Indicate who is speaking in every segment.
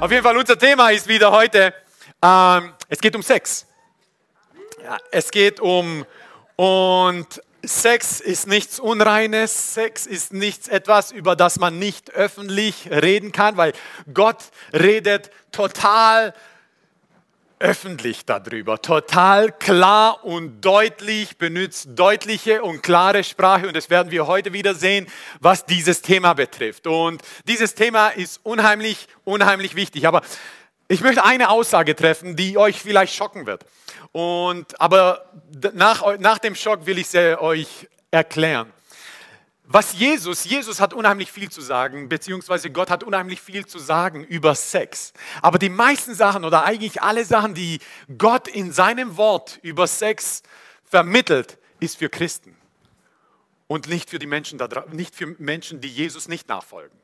Speaker 1: Auf jeden Fall, unser Thema ist wieder heute, ähm, es geht um Sex. Ja, es geht um, und Sex ist nichts Unreines, Sex ist nichts etwas, über das man nicht öffentlich reden kann, weil Gott redet total öffentlich darüber, total klar und deutlich, benutzt deutliche und klare Sprache und das werden wir heute wieder sehen, was dieses Thema betrifft. Und dieses Thema ist unheimlich, unheimlich wichtig. Aber ich möchte eine Aussage treffen, die euch vielleicht schocken wird. Und, aber nach, nach dem Schock will ich sie euch erklären was Jesus, Jesus hat unheimlich viel zu sagen, beziehungsweise Gott hat unheimlich viel zu sagen über Sex. Aber die meisten Sachen oder eigentlich alle Sachen, die Gott in seinem Wort über Sex vermittelt, ist für Christen und nicht für die Menschen, nicht für Menschen, die Jesus nicht nachfolgen.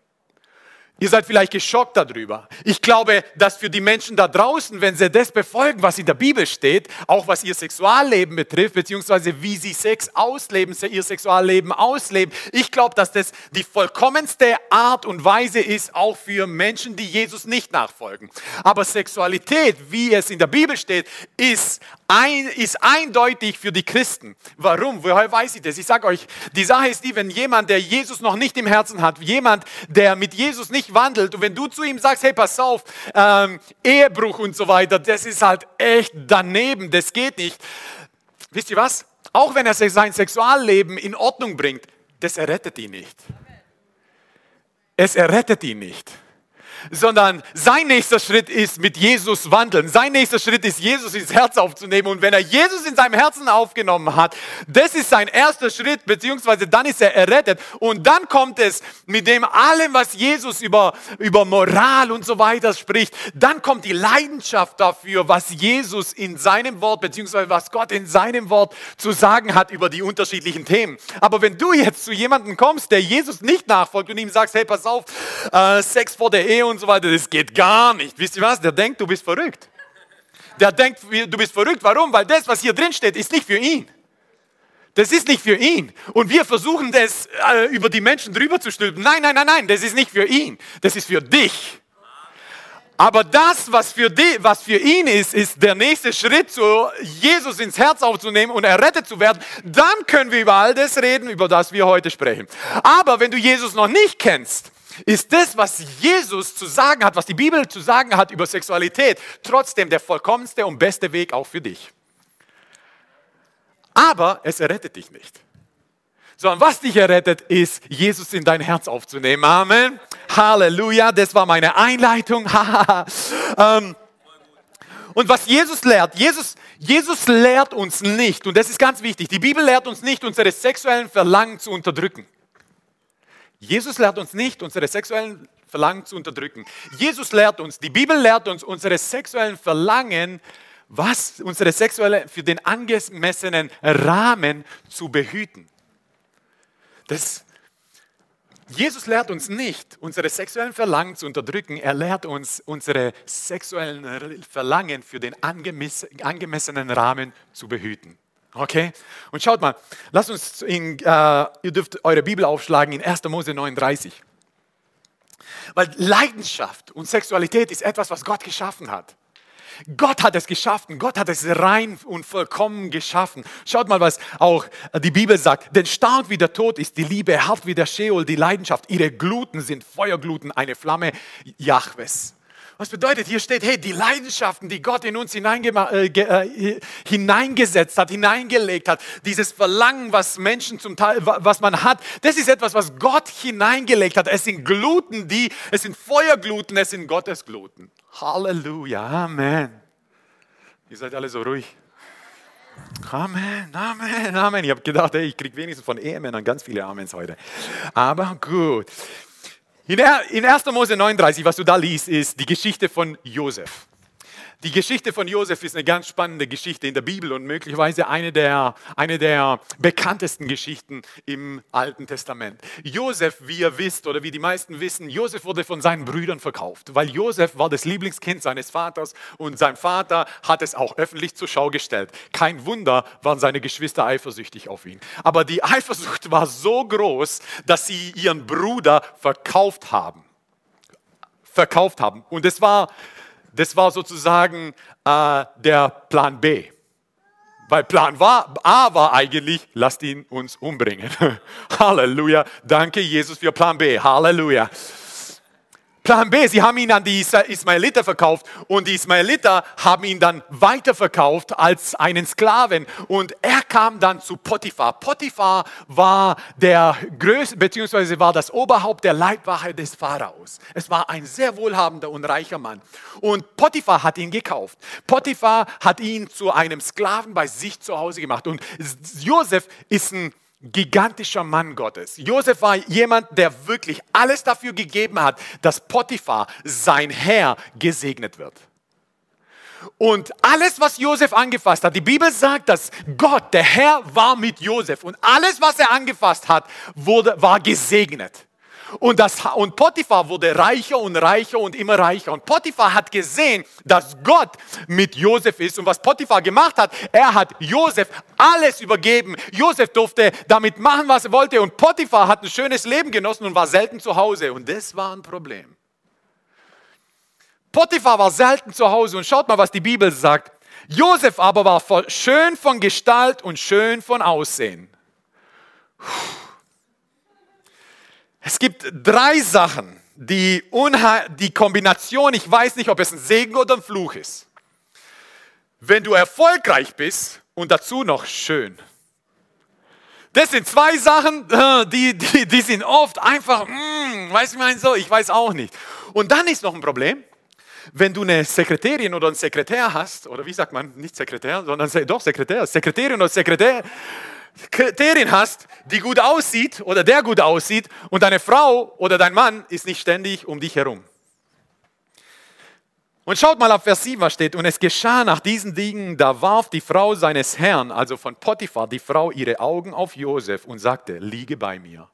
Speaker 1: Ihr seid vielleicht geschockt darüber. Ich glaube, dass für die Menschen da draußen, wenn sie das befolgen, was in der Bibel steht, auch was ihr Sexualleben betrifft, beziehungsweise wie sie Sex ausleben, ihr Sexualleben ausleben, ich glaube, dass das die vollkommenste Art und Weise ist, auch für Menschen, die Jesus nicht nachfolgen. Aber Sexualität, wie es in der Bibel steht, ist, ein, ist eindeutig für die Christen. Warum? Woher weiß ich das? Ich sage euch, die Sache ist die, wenn jemand, der Jesus noch nicht im Herzen hat, jemand, der mit Jesus nicht wandelt und wenn du zu ihm sagst, hey, pass auf, ähm, Ehebruch und so weiter, das ist halt echt daneben, das geht nicht. Wisst ihr was? Auch wenn er sein Sexualleben in Ordnung bringt, das errettet ihn nicht. Es errettet ihn nicht sondern sein nächster Schritt ist mit Jesus wandeln. Sein nächster Schritt ist, Jesus ins Herz aufzunehmen. Und wenn er Jesus in seinem Herzen aufgenommen hat, das ist sein erster Schritt, beziehungsweise dann ist er errettet. Und dann kommt es mit dem allem, was Jesus über, über Moral und so weiter spricht, dann kommt die Leidenschaft dafür, was Jesus in seinem Wort, beziehungsweise was Gott in seinem Wort zu sagen hat über die unterschiedlichen Themen. Aber wenn du jetzt zu jemandem kommst, der Jesus nicht nachfolgt und ihm sagst, hey, pass auf, äh, Sex vor der Ehe und und so weiter, das geht gar nicht. Wisst ihr was? Der denkt, du bist verrückt. Der denkt, du bist verrückt. Warum? Weil das, was hier drin steht, ist nicht für ihn. Das ist nicht für ihn. Und wir versuchen das äh, über die Menschen drüber zu stülpen. Nein, nein, nein, nein, das ist nicht für ihn. Das ist für dich. Aber das, was für, die, was für ihn ist, ist der nächste Schritt, zu Jesus ins Herz aufzunehmen und errettet zu werden. Dann können wir über all das reden, über das wir heute sprechen. Aber wenn du Jesus noch nicht kennst, ist das, was Jesus zu sagen hat, was die Bibel zu sagen hat über Sexualität, trotzdem der vollkommenste und beste Weg auch für dich. Aber es errettet dich nicht. Sondern was dich errettet, ist, Jesus in dein Herz aufzunehmen. Amen. Halleluja. Das war meine Einleitung. Ähm, und was Jesus lehrt, Jesus, Jesus lehrt uns nicht, und das ist ganz wichtig, die Bibel lehrt uns nicht, unsere sexuellen Verlangen zu unterdrücken. Jesus lehrt uns nicht, unsere sexuellen Verlangen zu unterdrücken. Jesus lehrt uns, die Bibel lehrt uns, unsere sexuellen Verlangen, was unsere sexuelle für den angemessenen Rahmen zu behüten. Das, Jesus lehrt uns nicht, unsere sexuellen Verlangen zu unterdrücken. Er lehrt uns, unsere sexuellen Verlangen für den angemessenen Rahmen zu behüten. Okay? Und schaut mal, lasst uns in, äh, ihr dürft eure Bibel aufschlagen in 1. Mose 39. Weil Leidenschaft und Sexualität ist etwas, was Gott geschaffen hat. Gott hat es geschaffen, Gott hat es rein und vollkommen geschaffen. Schaut mal, was auch die Bibel sagt. Denn stark wie der Tod ist die Liebe, hart wie der Sheol die Leidenschaft. Ihre Gluten sind Feuergluten, eine Flamme Jahwes. Was bedeutet, hier steht, hey, die Leidenschaften, die Gott in uns äh, äh, hineingesetzt hat, hineingelegt hat, dieses Verlangen, was Menschen zum Teil, was man hat, das ist etwas, was Gott hineingelegt hat. Es sind Gluten, die, es sind Feuergluten, es sind Gottesgluten. Halleluja, Amen. Ihr seid alle so ruhig. Amen, Amen, Amen. Ich habe gedacht, hey, ich kriege wenigstens von Ehemännern ganz viele Amens heute. Aber gut. In 1. Mose 39, was du da liest, ist die Geschichte von Josef. Die Geschichte von Josef ist eine ganz spannende Geschichte in der Bibel und möglicherweise eine der, eine der bekanntesten Geschichten im Alten Testament. Josef, wie ihr wisst oder wie die meisten wissen, Josef wurde von seinen Brüdern verkauft, weil Josef war das Lieblingskind seines Vaters und sein Vater hat es auch öffentlich zur Schau gestellt. Kein Wunder waren seine Geschwister eifersüchtig auf ihn. Aber die Eifersucht war so groß, dass sie ihren Bruder verkauft haben verkauft haben. Und das war, das war sozusagen äh, der Plan B. Weil Plan A war eigentlich, lasst ihn uns umbringen. Halleluja. Danke Jesus für Plan B. Halleluja. Plan B, sie haben ihn an die Ismaeliter verkauft und die Ismaeliter haben ihn dann weiterverkauft als einen Sklaven und er kam dann zu Potiphar. Potiphar war der größte, beziehungsweise war das Oberhaupt der Leibwache des Pharaos. Es war ein sehr wohlhabender und reicher Mann und Potiphar hat ihn gekauft. Potiphar hat ihn zu einem Sklaven bei sich zu Hause gemacht und Josef ist ein gigantischer Mann Gottes. Josef war jemand, der wirklich alles dafür gegeben hat, dass Potiphar, sein Herr, gesegnet wird. Und alles, was Josef angefasst hat, die Bibel sagt, dass Gott, der Herr, war mit Josef. Und alles, was er angefasst hat, wurde, war gesegnet. Und, das, und Potiphar wurde reicher und reicher und immer reicher. Und Potiphar hat gesehen, dass Gott mit Josef ist. Und was Potiphar gemacht hat, er hat Josef alles übergeben. Josef durfte damit machen, was er wollte. Und Potiphar hat ein schönes Leben genossen und war selten zu Hause. Und das war ein Problem. Potiphar war selten zu Hause. Und schaut mal, was die Bibel sagt. Josef aber war schön von Gestalt und schön von Aussehen. Puh. Es gibt drei Sachen, die, die Kombination, ich weiß nicht, ob es ein Segen oder ein Fluch ist. Wenn du erfolgreich bist und dazu noch schön. Das sind zwei Sachen, die, die, die sind oft einfach, mm, weiß ich mein so, ich weiß auch nicht. Und dann ist noch ein Problem, wenn du eine Sekretärin oder einen Sekretär hast, oder wie sagt man, nicht Sekretär, sondern doch Sekretär, Sekretärin oder Sekretär, Kriterien hast, die gut aussieht oder der gut aussieht und deine Frau oder dein Mann ist nicht ständig um dich herum. Und schaut mal auf Vers 7, was steht. Und es geschah nach diesen Dingen, da warf die Frau seines Herrn, also von Potiphar, die Frau ihre Augen auf Josef und sagte, liege bei mir.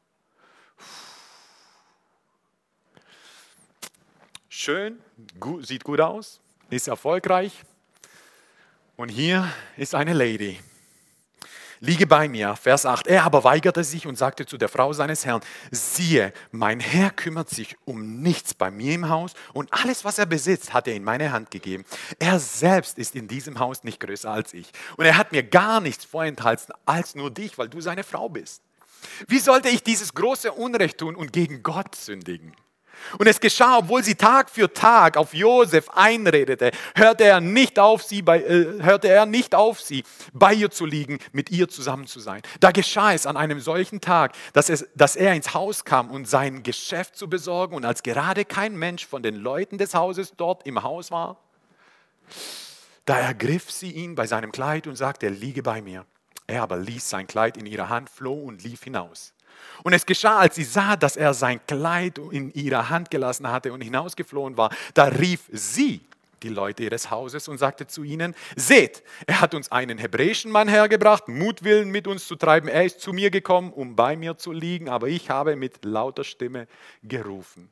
Speaker 1: Schön, gut, sieht gut aus, ist erfolgreich. Und hier ist eine Lady liege bei mir. Vers 8. Er aber weigerte sich und sagte zu der Frau seines Herrn, siehe, mein Herr kümmert sich um nichts bei mir im Haus und alles, was er besitzt, hat er in meine Hand gegeben. Er selbst ist in diesem Haus nicht größer als ich. Und er hat mir gar nichts vorenthalten als nur dich, weil du seine Frau bist. Wie sollte ich dieses große Unrecht tun und gegen Gott sündigen? Und es geschah, obwohl sie Tag für Tag auf Josef einredete, hörte er nicht auf, sie bei, äh, hörte er nicht auf, sie bei ihr zu liegen, mit ihr zusammen zu sein. Da geschah es an einem solchen Tag, dass, es, dass er ins Haus kam, um sein Geschäft zu besorgen. Und als gerade kein Mensch von den Leuten des Hauses dort im Haus war, da ergriff sie ihn bei seinem Kleid und sagte, liege bei mir. Er aber ließ sein Kleid in ihrer Hand, floh und lief hinaus. Und es geschah, als sie sah, dass er sein Kleid in ihrer Hand gelassen hatte und hinausgeflohen war, da rief sie die Leute ihres Hauses und sagte zu ihnen, seht, er hat uns einen hebräischen Mann hergebracht, Mutwillen mit uns zu treiben. Er ist zu mir gekommen, um bei mir zu liegen, aber ich habe mit lauter Stimme gerufen.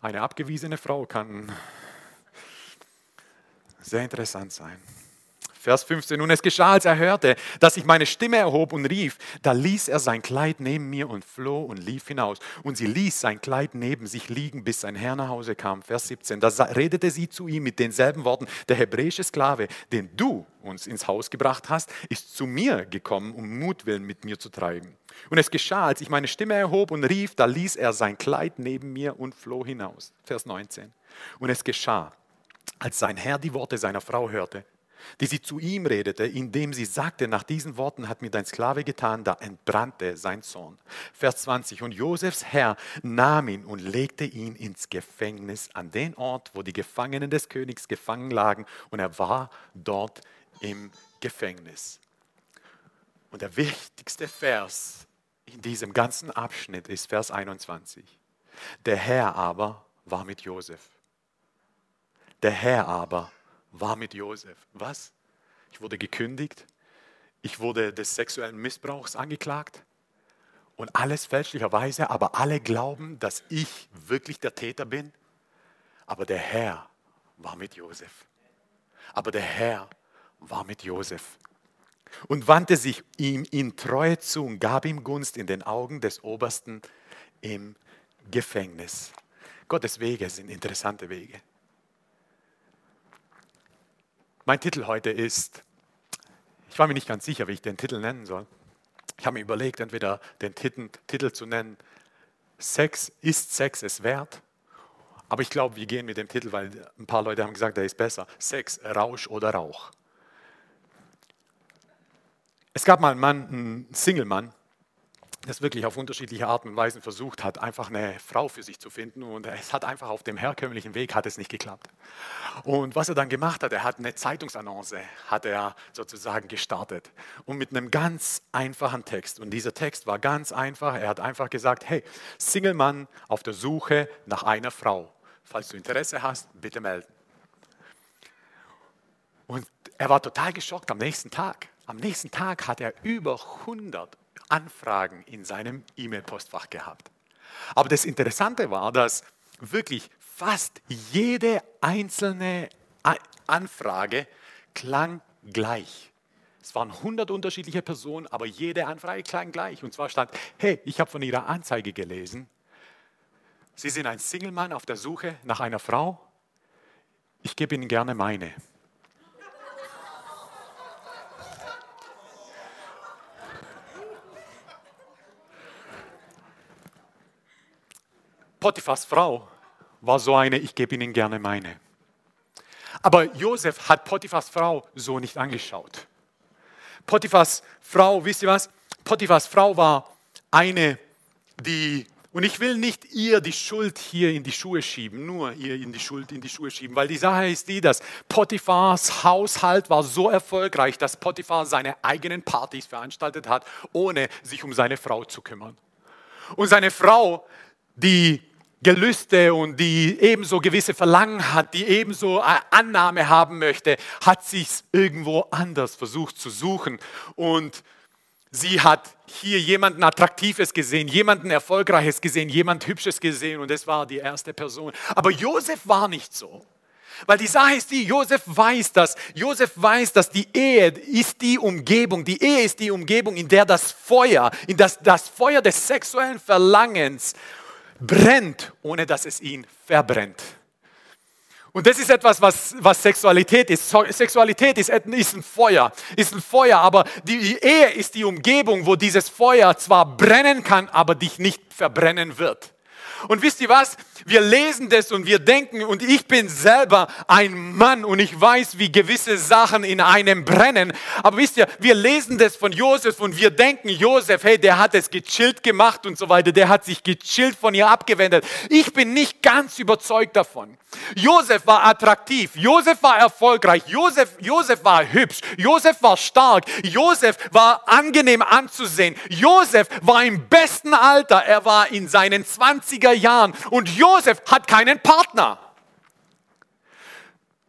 Speaker 1: Eine abgewiesene Frau kann sehr interessant sein. Vers 15. Und es geschah, als er hörte, dass ich meine Stimme erhob und rief, da ließ er sein Kleid neben mir und floh und lief hinaus. Und sie ließ sein Kleid neben sich liegen, bis sein Herr nach Hause kam. Vers 17. Da redete sie zu ihm mit denselben Worten, der hebräische Sklave, den du uns ins Haus gebracht hast, ist zu mir gekommen, um Mutwillen mit mir zu treiben. Und es geschah, als ich meine Stimme erhob und rief, da ließ er sein Kleid neben mir und floh hinaus. Vers 19. Und es geschah, als sein Herr die Worte seiner Frau hörte, die sie zu ihm redete, indem sie sagte, nach diesen Worten hat mir dein Sklave getan, da entbrannte sein Sohn. Vers 20, und Josefs Herr nahm ihn und legte ihn ins Gefängnis an den Ort, wo die Gefangenen des Königs gefangen lagen, und er war dort im Gefängnis. Und der wichtigste Vers in diesem ganzen Abschnitt ist Vers 21. Der Herr aber war mit Josef. Der Herr aber war mit Josef. Was? Ich wurde gekündigt. Ich wurde des sexuellen Missbrauchs angeklagt. Und alles fälschlicherweise, aber alle glauben, dass ich wirklich der Täter bin. Aber der Herr war mit Josef. Aber der Herr war mit Josef und wandte sich ihm in Treue zu und gab ihm Gunst in den Augen des Obersten im Gefängnis. Gottes Wege sind interessante Wege. Mein Titel heute ist, ich war mir nicht ganz sicher, wie ich den Titel nennen soll. Ich habe mir überlegt, entweder den Titel, Titel zu nennen, Sex, ist Sex es wert? Aber ich glaube, wir gehen mit dem Titel, weil ein paar Leute haben gesagt, der ist besser. Sex, Rausch oder Rauch. Es gab mal einen Mann, einen Single-Mann, das wirklich auf unterschiedliche Arten und Weisen versucht hat, einfach eine Frau für sich zu finden. Und es hat einfach auf dem herkömmlichen Weg hat es nicht geklappt. Und was er dann gemacht hat, er hat eine Zeitungsannonce, hat er sozusagen gestartet. Und mit einem ganz einfachen Text. Und dieser Text war ganz einfach. Er hat einfach gesagt, hey, Single-Mann auf der Suche nach einer Frau. Falls du Interesse hast, bitte melden. Und er war total geschockt am nächsten Tag. Am nächsten Tag hat er über 100 Anfragen in seinem E-Mail-Postfach gehabt. Aber das Interessante war, dass wirklich fast jede einzelne Anfrage klang gleich. Es waren 100 unterschiedliche Personen, aber jede Anfrage klang gleich. Und zwar stand, hey, ich habe von Ihrer Anzeige gelesen, Sie sind ein Single-Mann auf der Suche nach einer Frau. Ich gebe Ihnen gerne meine. Potiphas Frau war so eine, ich gebe Ihnen gerne meine. Aber Josef hat Potiphas Frau so nicht angeschaut. Potiphas Frau, wisst ihr was? Potiphas Frau war eine, die, und ich will nicht ihr die Schuld hier in die Schuhe schieben, nur ihr in die Schuld in die Schuhe schieben, weil die Sache ist die, dass Potiphas Haushalt war so erfolgreich, dass Potiphar seine eigenen Partys veranstaltet hat, ohne sich um seine Frau zu kümmern. Und seine Frau, die Gelüste und die ebenso gewisse Verlangen hat, die ebenso Annahme haben möchte, hat sich irgendwo anders versucht zu suchen. Und sie hat hier jemanden Attraktives gesehen, jemanden Erfolgreiches gesehen, jemand Hübsches gesehen und es war die erste Person. Aber Josef war nicht so. Weil die Sache ist die, Josef weiß das. Josef weiß, dass die Ehe ist die Umgebung. Die Ehe ist die Umgebung, in der das Feuer, in das, das Feuer des sexuellen Verlangens brennt, ohne dass es ihn verbrennt. Und das ist etwas, was, was Sexualität ist. Sexualität ist, ist ein Feuer, ist ein Feuer, aber die Ehe ist die Umgebung, wo dieses Feuer zwar brennen kann, aber dich nicht verbrennen wird. Und wisst ihr was? Wir lesen das und wir denken, und ich bin selber ein Mann und ich weiß, wie gewisse Sachen in einem brennen. Aber wisst ihr, wir lesen das von Josef und wir denken, Josef, hey, der hat es gechillt gemacht und so weiter, der hat sich gechillt von ihr abgewendet. Ich bin nicht ganz überzeugt davon. Josef war attraktiv, Josef war erfolgreich, Josef, Josef war hübsch, Josef war stark, Josef war angenehm anzusehen, Josef war im besten Alter, er war in seinen 20er Jahren und Josef hat keinen Partner.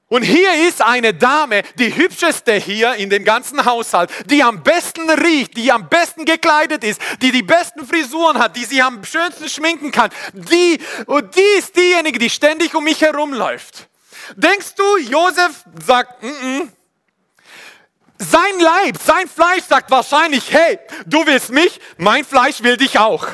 Speaker 1: Und hier ist eine Dame, die hübscheste hier in dem ganzen Haushalt, die am besten riecht, die am besten gekleidet ist, die die besten Frisuren hat, die sie am schönsten schminken kann. Die, und die ist diejenige, die ständig um mich herumläuft. Denkst du, Josef sagt, mm -mm. sein Leib, sein Fleisch sagt wahrscheinlich, hey, du willst mich, mein Fleisch will dich auch.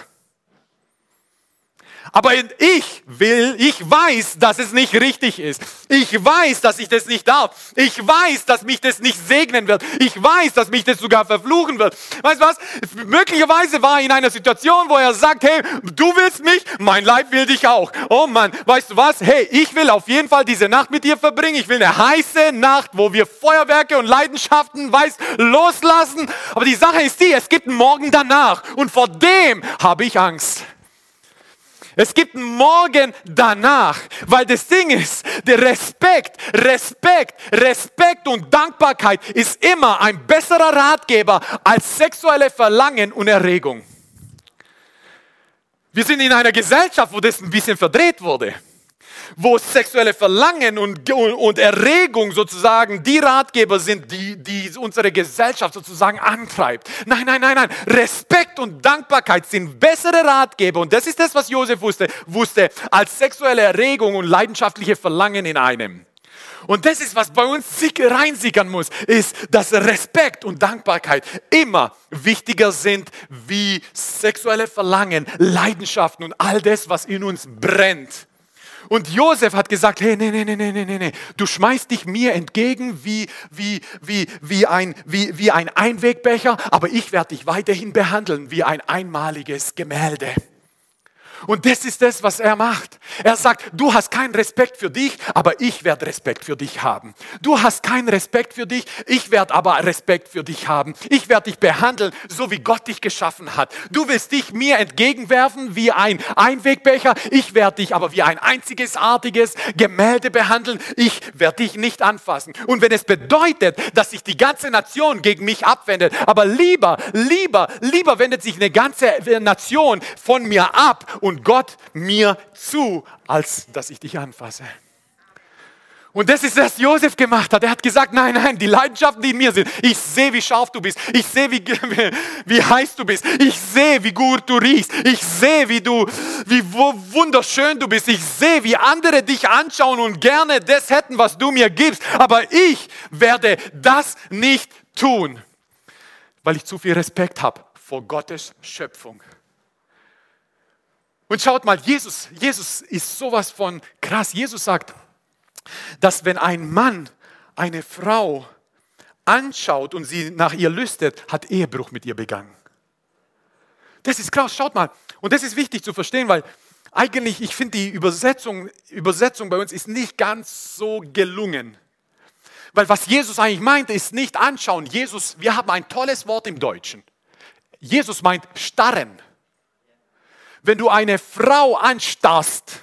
Speaker 1: Aber ich will, ich weiß, dass es nicht richtig ist. Ich weiß, dass ich das nicht darf. Ich weiß, dass mich das nicht segnen wird. Ich weiß, dass mich das sogar verfluchen wird. Weißt du was? Möglicherweise war er in einer Situation, wo er sagt, hey, du willst mich, mein Leib will dich auch. Oh Mann, weißt du was? Hey, ich will auf jeden Fall diese Nacht mit dir verbringen. Ich will eine heiße Nacht, wo wir Feuerwerke und Leidenschaften, weißt, loslassen. Aber die Sache ist die, es gibt einen Morgen danach. Und vor dem habe ich Angst. Es gibt einen Morgen danach, weil das Ding ist, der Respekt, Respekt, Respekt und Dankbarkeit ist immer ein besserer Ratgeber als sexuelle Verlangen und Erregung. Wir sind in einer Gesellschaft, wo das ein bisschen verdreht wurde wo sexuelle Verlangen und, und, Erregung sozusagen die Ratgeber sind, die, die unsere Gesellschaft sozusagen antreibt. Nein, nein, nein, nein. Respekt und Dankbarkeit sind bessere Ratgeber. Und das ist das, was Josef wusste, wusste als sexuelle Erregung und leidenschaftliche Verlangen in einem. Und das ist, was bei uns reinsickern muss, ist, dass Respekt und Dankbarkeit immer wichtiger sind wie sexuelle Verlangen, Leidenschaften und all das, was in uns brennt. Und Josef hat gesagt, hey, nee, nee, nee, nee, nee, nee, du schmeißt dich mir entgegen wie, wie, wie, wie, ein, wie, wie ein Einwegbecher, aber ich werde dich weiterhin behandeln wie ein einmaliges Gemälde. Und das ist das, was er macht. Er sagt, du hast keinen Respekt für dich, aber ich werde Respekt für dich haben. Du hast keinen Respekt für dich, ich werde aber Respekt für dich haben. Ich werde dich behandeln, so wie Gott dich geschaffen hat. Du willst dich mir entgegenwerfen wie ein Einwegbecher, ich werde dich aber wie ein einziges artiges Gemälde behandeln. Ich werde dich nicht anfassen. Und wenn es bedeutet, dass sich die ganze Nation gegen mich abwendet, aber lieber, lieber, lieber wendet sich eine ganze Nation von mir ab und und Gott mir zu, als dass ich dich anfasse. Und das ist, was Josef gemacht hat. Er hat gesagt, nein, nein, die Leidenschaften, die in mir sind. Ich sehe, wie scharf du bist. Ich sehe, wie, wie heiß du bist. Ich sehe, wie gut du riechst. Ich sehe, wie du, wie wunderschön du bist. Ich sehe, wie andere dich anschauen und gerne das hätten, was du mir gibst. Aber ich werde das nicht tun, weil ich zu viel Respekt habe vor Gottes Schöpfung. Und schaut mal, Jesus, Jesus ist sowas von krass. Jesus sagt, dass wenn ein Mann eine Frau anschaut und sie nach ihr lüstet, hat Ehebruch mit ihr begangen. Das ist krass, schaut mal. Und das ist wichtig zu verstehen, weil eigentlich, ich finde, die Übersetzung, Übersetzung bei uns ist nicht ganz so gelungen. Weil was Jesus eigentlich meint, ist nicht anschauen. Jesus, wir haben ein tolles Wort im Deutschen. Jesus meint starren wenn du eine Frau anstarrst,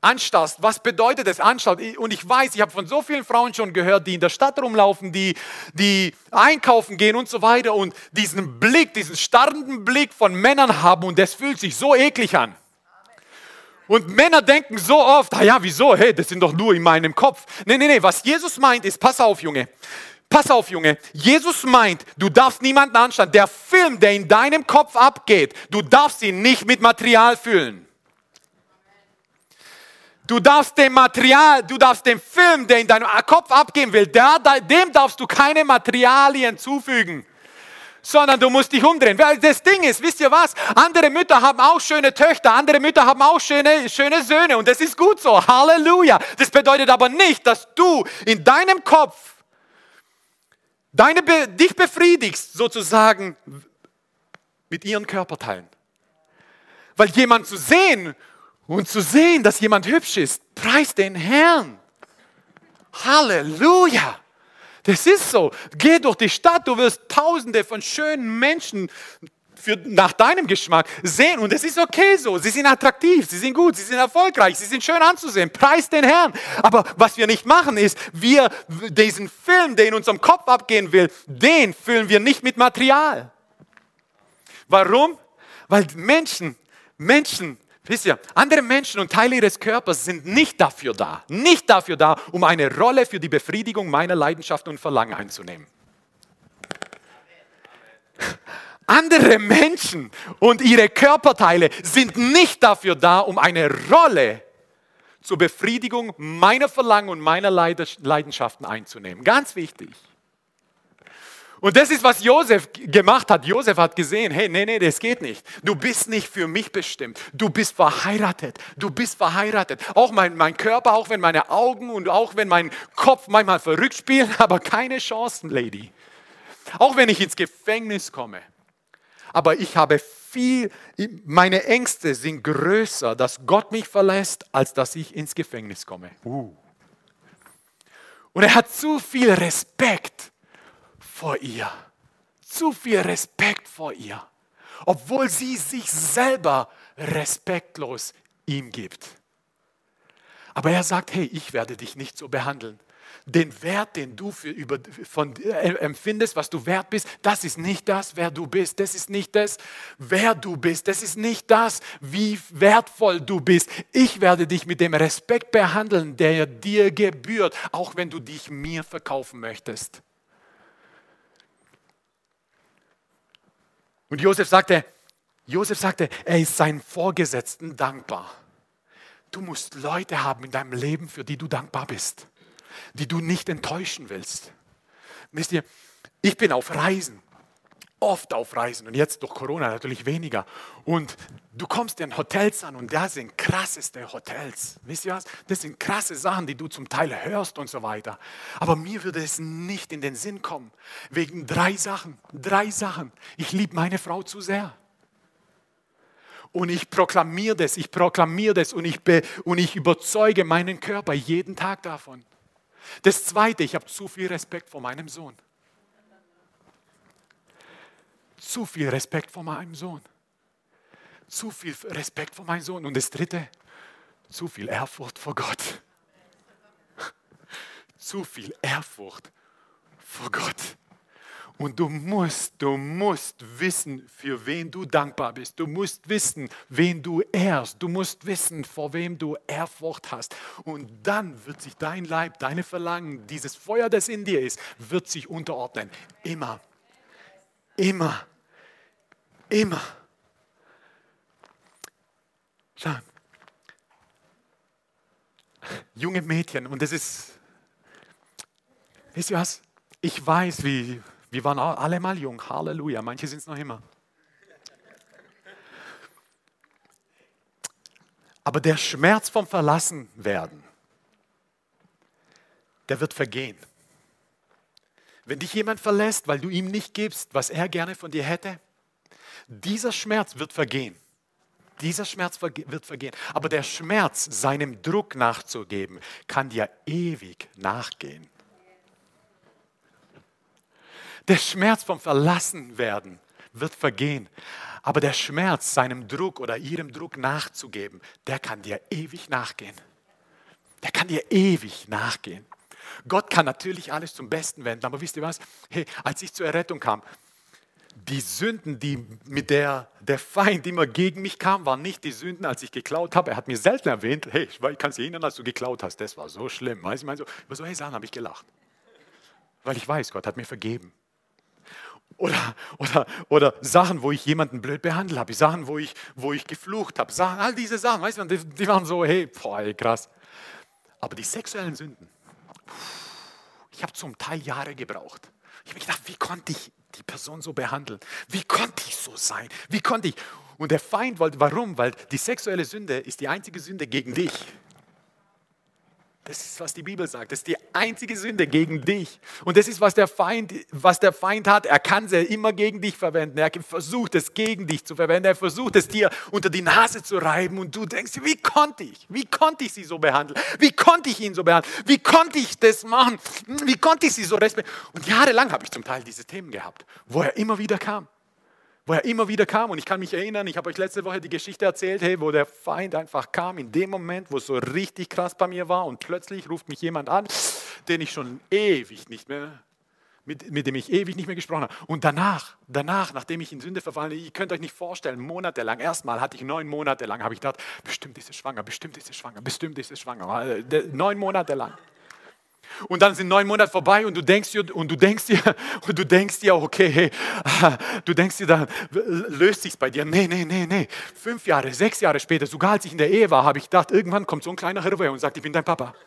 Speaker 1: anstarrst, was bedeutet es anstarrt? Und ich weiß, ich habe von so vielen Frauen schon gehört, die in der Stadt rumlaufen, die, die einkaufen gehen und so weiter und diesen Blick, diesen starrenden Blick von Männern haben und das fühlt sich so eklig an. Und Männer denken so oft, ah ja, wieso? Hey, das sind doch nur in meinem Kopf. Nee, nee, nee, was Jesus meint ist, pass auf, Junge. Pass auf, Junge. Jesus meint, du darfst niemanden anschauen. Der Film, der in deinem Kopf abgeht, du darfst ihn nicht mit Material füllen. Du darfst dem Material, du darfst dem Film, der in deinem Kopf abgehen will, der, dem darfst du keine Materialien zufügen sondern du musst dich umdrehen. Weil das Ding ist, wisst ihr was? Andere Mütter haben auch schöne Töchter, andere Mütter haben auch schöne, schöne Söhne und das ist gut so. Halleluja. Das bedeutet aber nicht, dass du in deinem Kopf deine, dich befriedigst sozusagen mit ihren Körperteilen. Weil jemand zu sehen und zu sehen, dass jemand hübsch ist, preist den Herrn. Halleluja. Das ist so. Geh durch die Stadt, du wirst tausende von schönen Menschen für, nach deinem Geschmack sehen. Und es ist okay so. Sie sind attraktiv, sie sind gut, sie sind erfolgreich, sie sind schön anzusehen. Preis den Herrn. Aber was wir nicht machen ist, wir diesen Film, der in unserem Kopf abgehen will, den füllen wir nicht mit Material. Warum? Weil Menschen, Menschen, wisst ihr, andere Menschen und Teile ihres Körpers sind nicht dafür da, nicht dafür da, um eine Rolle für die Befriedigung meiner Leidenschaft und Verlangen einzunehmen. Andere Menschen und ihre Körperteile sind nicht dafür da, um eine Rolle zur Befriedigung meiner Verlangen und meiner Leidenschaften einzunehmen. Ganz wichtig. Und das ist, was Josef gemacht hat. Josef hat gesehen, hey, nee, nee, das geht nicht. Du bist nicht für mich bestimmt. Du bist verheiratet. Du bist verheiratet. Auch mein, mein Körper, auch wenn meine Augen und auch wenn mein Kopf manchmal verrückt spielen, aber keine Chancen, Lady. Auch wenn ich ins Gefängnis komme aber ich habe viel, meine Ängste sind größer, dass Gott mich verlässt, als dass ich ins Gefängnis komme. Uh. Und er hat zu viel Respekt vor ihr. Zu viel Respekt vor ihr. Obwohl sie sich selber respektlos ihm gibt. Aber er sagt, hey, ich werde dich nicht so behandeln den Wert, den du für, über, von, äh, empfindest, was du wert bist, das ist nicht das, wer du bist. Das ist nicht das, wer du bist. Das ist nicht das, wie wertvoll du bist. Ich werde dich mit dem Respekt behandeln, der dir gebührt, auch wenn du dich mir verkaufen möchtest. Und Josef sagte, Josef sagte, er ist seinen Vorgesetzten dankbar Du musst Leute haben in deinem Leben, für die du dankbar bist, die du nicht enttäuschen willst. Wisst ihr, ich bin auf Reisen oft auf Reisen und jetzt durch Corona natürlich weniger. Und du kommst in Hotels an und da sind krasseste Hotels. Wisst ihr was? Das sind krasse Sachen, die du zum Teil hörst und so weiter. Aber mir würde es nicht in den Sinn kommen. Wegen drei Sachen. Drei Sachen. Ich liebe meine Frau zu sehr. Und ich proklamiere das, ich proklamiere das und ich, und ich überzeuge meinen Körper jeden Tag davon. Das Zweite, ich habe zu viel Respekt vor meinem Sohn zu viel Respekt vor meinem Sohn. Zu viel Respekt vor meinem Sohn. Und das Dritte, zu viel Ehrfurcht vor Gott. Zu viel Ehrfurcht vor Gott. Und du musst, du musst wissen, für wen du dankbar bist. Du musst wissen, wen du ehrst. Du musst wissen, vor wem du Ehrfurcht hast. Und dann wird sich dein Leib, deine Verlangen, dieses Feuer, das in dir ist, wird sich unterordnen. Immer. Immer. Immer. Schau. Junge Mädchen, und das ist, wisst ihr was? Ich weiß, wie, wir waren alle mal jung, Halleluja, manche sind es noch immer. Aber der Schmerz vom Verlassenwerden, der wird vergehen. Wenn dich jemand verlässt, weil du ihm nicht gibst, was er gerne von dir hätte, dieser Schmerz wird vergehen. Dieser Schmerz wird vergehen. Aber der Schmerz, seinem Druck nachzugeben, kann dir ewig nachgehen. Der Schmerz vom Verlassenwerden wird vergehen. Aber der Schmerz, seinem Druck oder ihrem Druck nachzugeben, der kann dir ewig nachgehen. Der kann dir ewig nachgehen. Gott kann natürlich alles zum Besten wenden, aber wisst ihr was? Hey, als ich zur Errettung kam, die Sünden, die mit der der Feind immer gegen mich kam, waren nicht die Sünden, als ich geklaut habe. Er hat mir selten erwähnt, hey, ich kann es erinnern, als du geklaut hast, das war so schlimm. Weißt du, ich meine, so, über solche Sachen habe ich gelacht. Weil ich weiß, Gott hat mir vergeben. Oder, oder, oder Sachen, wo ich jemanden blöd behandelt habe, Sachen, wo ich, wo ich geflucht habe, Sachen, all diese Sachen, weißt du, die, die waren so, hey, boah, krass. Aber die sexuellen Sünden, ich habe zum Teil Jahre gebraucht. Ich habe gedacht, wie konnte ich die Person so behandeln? Wie konnte ich so sein? Wie konnte ich? Und der Feind wollte, warum? Weil die sexuelle Sünde ist die einzige Sünde gegen dich. Das ist, was die Bibel sagt. Das ist die einzige Sünde gegen dich. Und das ist, was der Feind, was der Feind hat. Er kann sie immer gegen dich verwenden. Er versucht es gegen dich zu verwenden. Er versucht es dir unter die Nase zu reiben. Und du denkst, wie konnte ich? Wie konnte ich sie so behandeln? Wie konnte ich ihn so behandeln? Wie konnte ich das machen? Wie konnte ich sie so respektieren? Und jahrelang habe ich zum Teil diese Themen gehabt, wo er immer wieder kam wo er immer wieder kam. Und ich kann mich erinnern, ich habe euch letzte Woche die Geschichte erzählt, hey, wo der Feind einfach kam, in dem Moment, wo es so richtig krass bei mir war. Und plötzlich ruft mich jemand an, den ich schon ewig nicht mehr, mit, mit dem ich ewig nicht mehr gesprochen habe. Und danach, danach, nachdem ich in Sünde verfallen, ihr könnt euch nicht vorstellen, monatelang, erstmal hatte ich neun Monate lang, habe ich gedacht, bestimmt ist es schwanger, bestimmt ist es schwanger, bestimmt ist es schwanger. Äh, neun Monate lang. Und dann sind neun Monate vorbei und du denkst dir, und du denkst dir, und du denkst dir, okay, hey, du denkst dir dann, löst sich's bei dir. Nee, nee, nee, nee. Fünf Jahre, sechs Jahre später, sogar als ich in der Ehe war, habe ich gedacht, irgendwann kommt so ein kleiner Hirwe und sagt, ich bin dein Papa.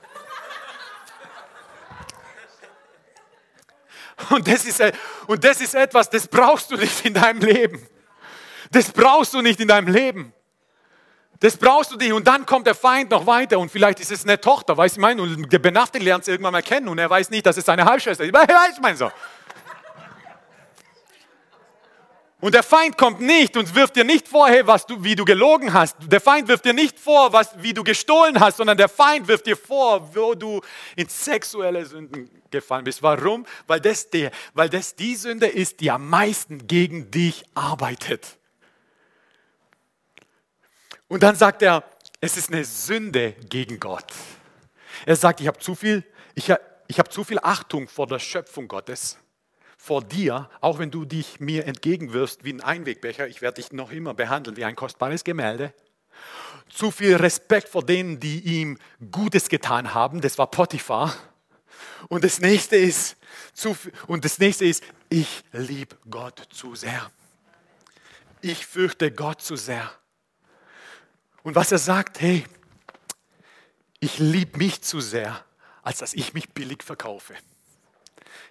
Speaker 1: Und das, ist, und das ist etwas, das brauchst du nicht in deinem Leben. Das brauchst du nicht in deinem Leben. Das brauchst du nicht. Und dann kommt der Feind noch weiter und vielleicht ist es eine Tochter, weißt du, mein, und der Benafte lernt es irgendwann mal kennen und er weiß nicht, dass es seine Halbschwester ist. Weißt du, mein so. Und der Feind kommt nicht und wirft dir nicht vor, hey, was du, wie du gelogen hast. Der Feind wirft dir nicht vor, was, wie du gestohlen hast, sondern der Feind wirft dir vor, wo du in sexuelle Sünden gefallen bist. Warum? Weil das, der, weil das die Sünde ist, die am meisten gegen dich arbeitet. Und dann sagt er, es ist eine Sünde gegen Gott. Er sagt, ich habe zu viel, ich, ich habe zu viel Achtung vor der Schöpfung Gottes, vor dir, auch wenn du dich mir entgegenwirfst wie ein Einwegbecher, ich werde dich noch immer behandeln wie ein kostbares Gemälde. Zu viel Respekt vor denen, die ihm Gutes getan haben, das war Potiphar. Und das nächste ist, zu, und das nächste ist, ich liebe Gott zu sehr. Ich fürchte Gott zu sehr. Und was er sagt, hey, ich liebe mich zu sehr, als dass ich mich billig verkaufe.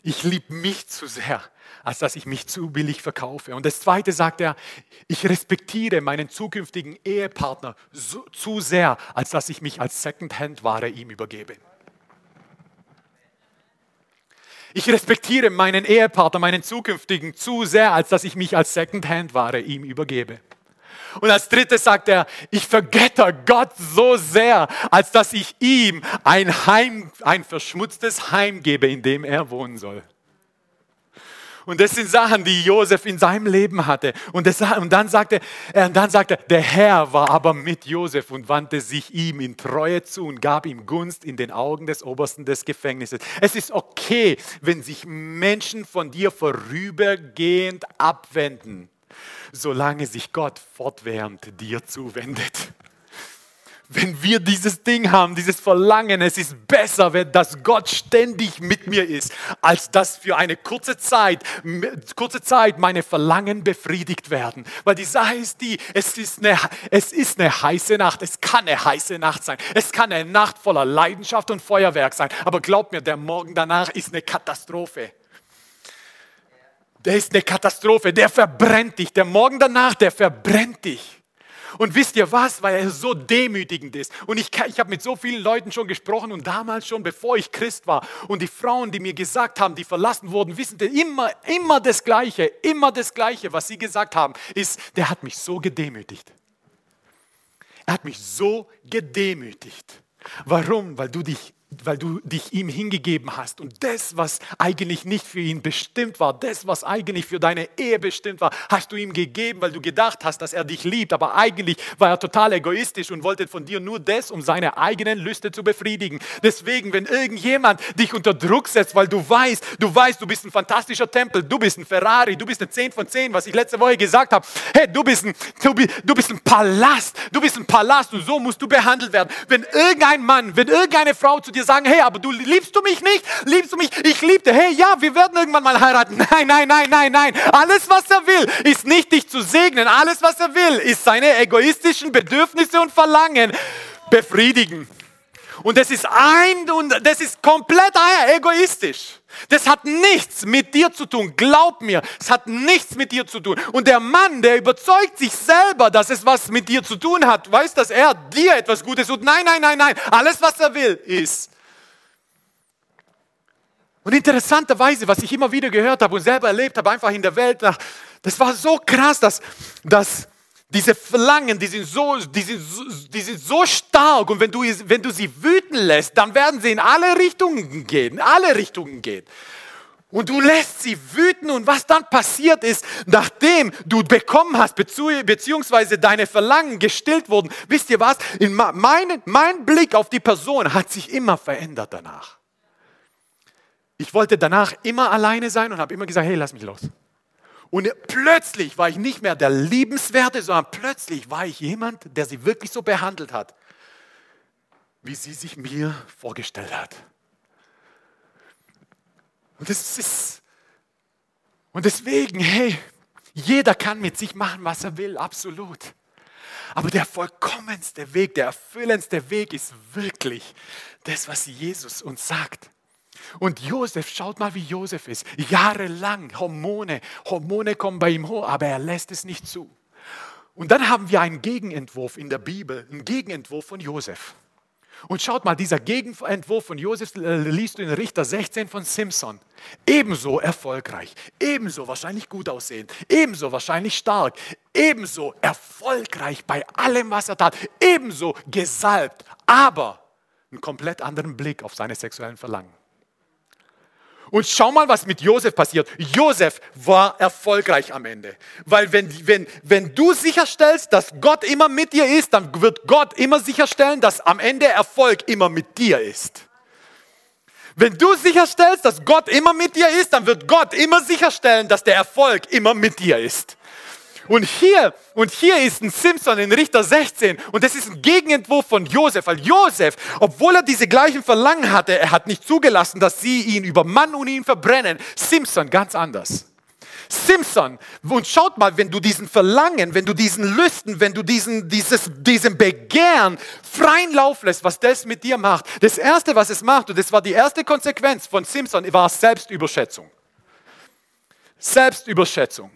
Speaker 1: Ich liebe mich zu sehr, als dass ich mich zu billig verkaufe. Und das Zweite sagt er, ich respektiere meinen zukünftigen Ehepartner so, zu sehr, als dass ich mich als Secondhand-Ware ihm übergebe. Ich respektiere meinen Ehepartner, meinen zukünftigen zu sehr, als dass ich mich als Secondhand-Ware ihm übergebe. Und als drittes sagt er, ich vergötter Gott so sehr, als dass ich ihm ein Heim, ein verschmutztes Heim gebe, in dem er wohnen soll. Und das sind Sachen, die Josef in seinem Leben hatte. Und, das, und dann, sagte, er, dann sagte er, der Herr war aber mit Josef und wandte sich ihm in Treue zu und gab ihm Gunst in den Augen des Obersten des Gefängnisses. Es ist okay, wenn sich Menschen von dir vorübergehend abwenden solange sich Gott fortwährend dir zuwendet. Wenn wir dieses Ding haben, dieses Verlangen, es ist besser, wenn das Gott ständig mit mir ist, als dass für eine kurze Zeit, kurze Zeit meine Verlangen befriedigt werden. Weil die Sache ist die, es ist, eine, es ist eine heiße Nacht, es kann eine heiße Nacht sein, es kann eine Nacht voller Leidenschaft und Feuerwerk sein, aber glaub mir, der Morgen danach ist eine Katastrophe der ist eine Katastrophe, der verbrennt dich. Der Morgen danach, der verbrennt dich. Und wisst ihr was, weil er so demütigend ist. Und ich, ich habe mit so vielen Leuten schon gesprochen und damals schon, bevor ich Christ war. Und die Frauen, die mir gesagt haben, die verlassen wurden, wissen immer, immer das Gleiche, immer das Gleiche, was sie gesagt haben, ist, der hat mich so gedemütigt. Er hat mich so gedemütigt. Warum? Weil du dich weil du dich ihm hingegeben hast. Und das, was eigentlich nicht für ihn bestimmt war, das, was eigentlich für deine Ehe bestimmt war, hast du ihm gegeben, weil du gedacht hast, dass er dich liebt. Aber eigentlich war er total egoistisch und wollte von dir nur das, um seine eigenen Lüste zu befriedigen. Deswegen, wenn irgendjemand dich unter Druck setzt, weil du weißt, du weißt, du bist ein fantastischer Tempel, du bist ein Ferrari, du bist eine 10 von 10, was ich letzte Woche gesagt habe. Hey, du bist ein, du, du bist ein Palast, du bist ein Palast und so musst du behandelt werden. Wenn irgendein Mann, wenn irgendeine Frau zu dir sagen, hey, aber du liebst du mich nicht? Liebst du mich? Ich liebte. Hey, ja, wir werden irgendwann mal heiraten. Nein, nein, nein, nein, nein. Alles, was er will, ist nicht dich zu segnen. Alles, was er will, ist seine egoistischen Bedürfnisse und Verlangen befriedigen. Und das ist ein und das ist komplett egoistisch. Das hat nichts mit dir zu tun. Glaub mir, es hat nichts mit dir zu tun. Und der Mann, der überzeugt sich selber, dass es was mit dir zu tun hat, weiß, dass er dir etwas Gutes tut. Nein, nein, nein, nein. Alles, was er will, ist. Und interessanterweise, was ich immer wieder gehört habe und selber erlebt habe, einfach in der Welt, das war so krass, dass, dass diese Verlangen, die sind, so, die, sind so, die sind so stark und wenn du, wenn du sie wüten lässt, dann werden sie in alle Richtungen gehen, in alle Richtungen gehen. Und du lässt sie wüten und was dann passiert ist, nachdem du bekommen hast, beziehungsweise deine Verlangen gestillt wurden, wisst ihr was? In mein, mein Blick auf die Person hat sich immer verändert danach. Ich wollte danach immer alleine sein und habe immer gesagt, hey, lass mich los. Und plötzlich war ich nicht mehr der Liebenswerte, sondern plötzlich war ich jemand, der sie wirklich so behandelt hat, wie sie sich mir vorgestellt hat. Und das ist und deswegen, hey, jeder kann mit sich machen, was er will, absolut. Aber der vollkommenste Weg, der erfüllendste Weg ist wirklich das, was Jesus uns sagt. Und Josef, schaut mal, wie Josef ist. Jahrelang Hormone, Hormone kommen bei ihm hoch, aber er lässt es nicht zu. Und dann haben wir einen Gegenentwurf in der Bibel, einen Gegenentwurf von Josef. Und schaut mal, dieser Gegenentwurf von Josef äh, liest du in Richter 16 von Simpson. Ebenso erfolgreich, ebenso wahrscheinlich gut aussehend, ebenso wahrscheinlich stark, ebenso erfolgreich bei allem, was er tat, ebenso gesalbt, aber einen komplett anderen Blick auf seine sexuellen Verlangen. Und schau mal, was mit Josef passiert. Josef war erfolgreich am Ende. Weil wenn, wenn, wenn du sicherstellst, dass Gott immer mit dir ist, dann wird Gott immer sicherstellen, dass am Ende Erfolg immer mit dir ist. Wenn du sicherstellst, dass Gott immer mit dir ist, dann wird Gott immer sicherstellen, dass der Erfolg immer mit dir ist. Und hier, und hier ist ein Simpson in Richter 16 und das ist ein Gegenentwurf von Josef, weil Josef, obwohl er diese gleichen Verlangen hatte, er hat nicht zugelassen, dass sie ihn übermannen und ihn verbrennen. Simpson ganz anders. Simpson. Und schaut mal, wenn du diesen Verlangen, wenn du diesen Lüsten, wenn du diesen, dieses, diesem Begehren freien Lauf lässt, was das mit dir macht. Das Erste, was es macht, und das war die erste Konsequenz von Simpson, war Selbstüberschätzung. Selbstüberschätzung.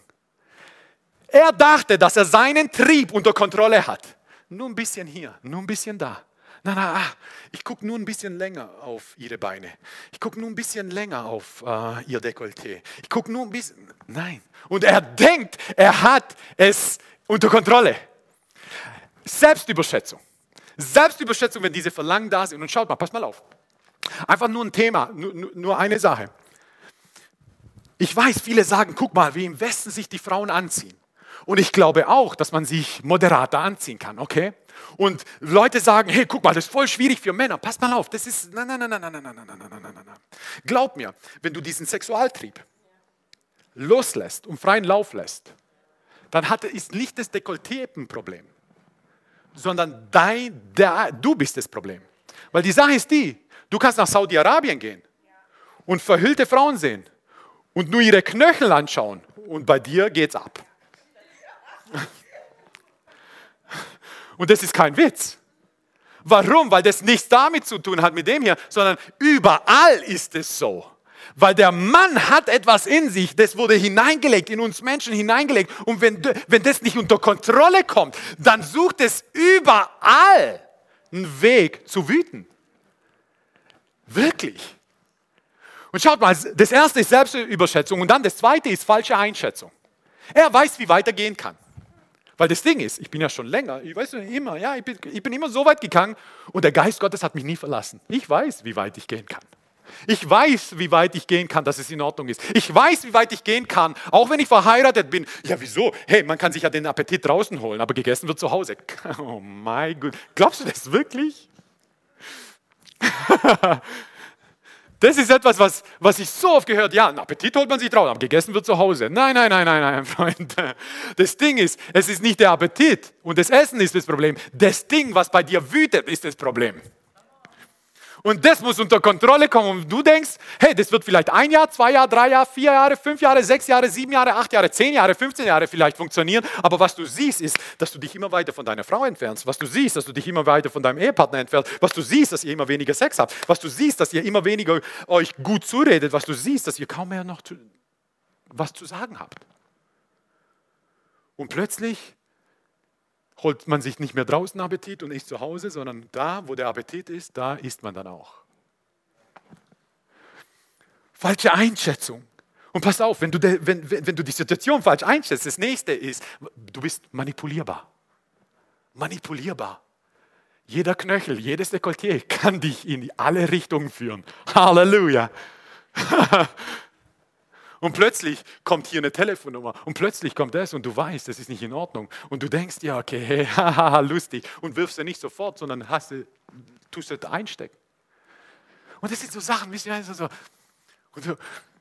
Speaker 1: Er dachte, dass er seinen Trieb unter Kontrolle hat. Nur ein bisschen hier, nur ein bisschen da. Na, na, ah, ich gucke nur ein bisschen länger auf ihre Beine. Ich gucke nur ein bisschen länger auf äh, ihr Dekolleté. Ich gucke nur ein bisschen. Nein. Und er denkt, er hat es unter Kontrolle. Selbstüberschätzung. Selbstüberschätzung, wenn diese Verlangen da sind. Und schaut mal, pass mal auf. Einfach nur ein Thema, nur, nur eine Sache. Ich weiß, viele sagen, guck mal, wie im Westen sich die Frauen anziehen. Und ich glaube auch, dass man sich moderater anziehen kann, okay? Und Leute sagen, hey, guck mal, das ist voll schwierig für Männer. Pass mal auf, das ist, nein, nein, nein, nein, nein, nein, nein, nein, nein, nein, nein. Glaub mir, wenn du diesen Sexualtrieb loslässt und freien Lauf lässt, dann hat, ist nicht das Dekolleté ein Problem, sondern dein, der, du bist das Problem. Weil die Sache ist die, du kannst nach Saudi-Arabien gehen und verhüllte Frauen sehen und nur ihre Knöchel anschauen und bei dir geht's ab. Und das ist kein Witz. Warum? Weil das nichts damit zu tun hat mit dem hier, sondern überall ist es so. Weil der Mann hat etwas in sich, das wurde hineingelegt, in uns Menschen hineingelegt. Und wenn, wenn das nicht unter Kontrolle kommt, dann sucht es überall einen Weg zu wüten. Wirklich. Und schaut mal, das erste ist Selbstüberschätzung und dann das zweite ist falsche Einschätzung. Er weiß, wie weitergehen kann. Weil das Ding ist, ich bin ja schon länger, ich weiß nicht immer, ja, ich bin, ich bin immer so weit gegangen und der Geist Gottes hat mich nie verlassen. Ich weiß, wie weit ich gehen kann. Ich weiß, wie weit ich gehen kann, dass es in Ordnung ist. Ich weiß, wie weit ich gehen kann, auch wenn ich verheiratet bin. Ja, wieso? Hey, man kann sich ja den Appetit draußen holen, aber gegessen wird zu Hause. Oh mein Gott. Glaubst du das wirklich? Das ist etwas, was, was ich so oft gehört Ja, einen Appetit holt man sich draußen, aber gegessen wird zu Hause. Nein, nein, nein, nein, nein, Freund. Das Ding ist, es ist nicht der Appetit und das Essen ist das Problem. Das Ding, was bei dir wütet, ist das Problem. Und das muss unter Kontrolle kommen. Und du denkst, hey, das wird vielleicht ein Jahr, zwei Jahre, drei Jahre, vier Jahre, fünf Jahre, sechs Jahre, sieben Jahre, acht Jahre, zehn Jahre, 15 Jahre vielleicht funktionieren. Aber was du siehst, ist, dass du dich immer weiter von deiner Frau entfernst. Was du siehst, dass du dich immer weiter von deinem Ehepartner entfernst. Was du siehst, dass ihr immer weniger Sex habt. Was du siehst, dass ihr immer weniger euch gut zuredet. Was du siehst, dass ihr kaum mehr noch was zu sagen habt. Und plötzlich holt man sich nicht mehr draußen Appetit und isst zu Hause, sondern da, wo der Appetit ist, da isst man dann auch. Falsche Einschätzung. Und pass auf, wenn du, de, wenn, wenn du die Situation falsch einschätzt, das nächste ist, du bist manipulierbar. Manipulierbar. Jeder Knöchel, jedes Dekolleté kann dich in alle Richtungen führen. Halleluja. Und plötzlich kommt hier eine Telefonnummer und plötzlich kommt das und du weißt, das ist nicht in Ordnung. Und du denkst, ja, okay, haha, lustig. Und wirfst sie nicht sofort, sondern hast tust du einstecken. Und das sind so Sachen, wisst ihr, also so. Und du,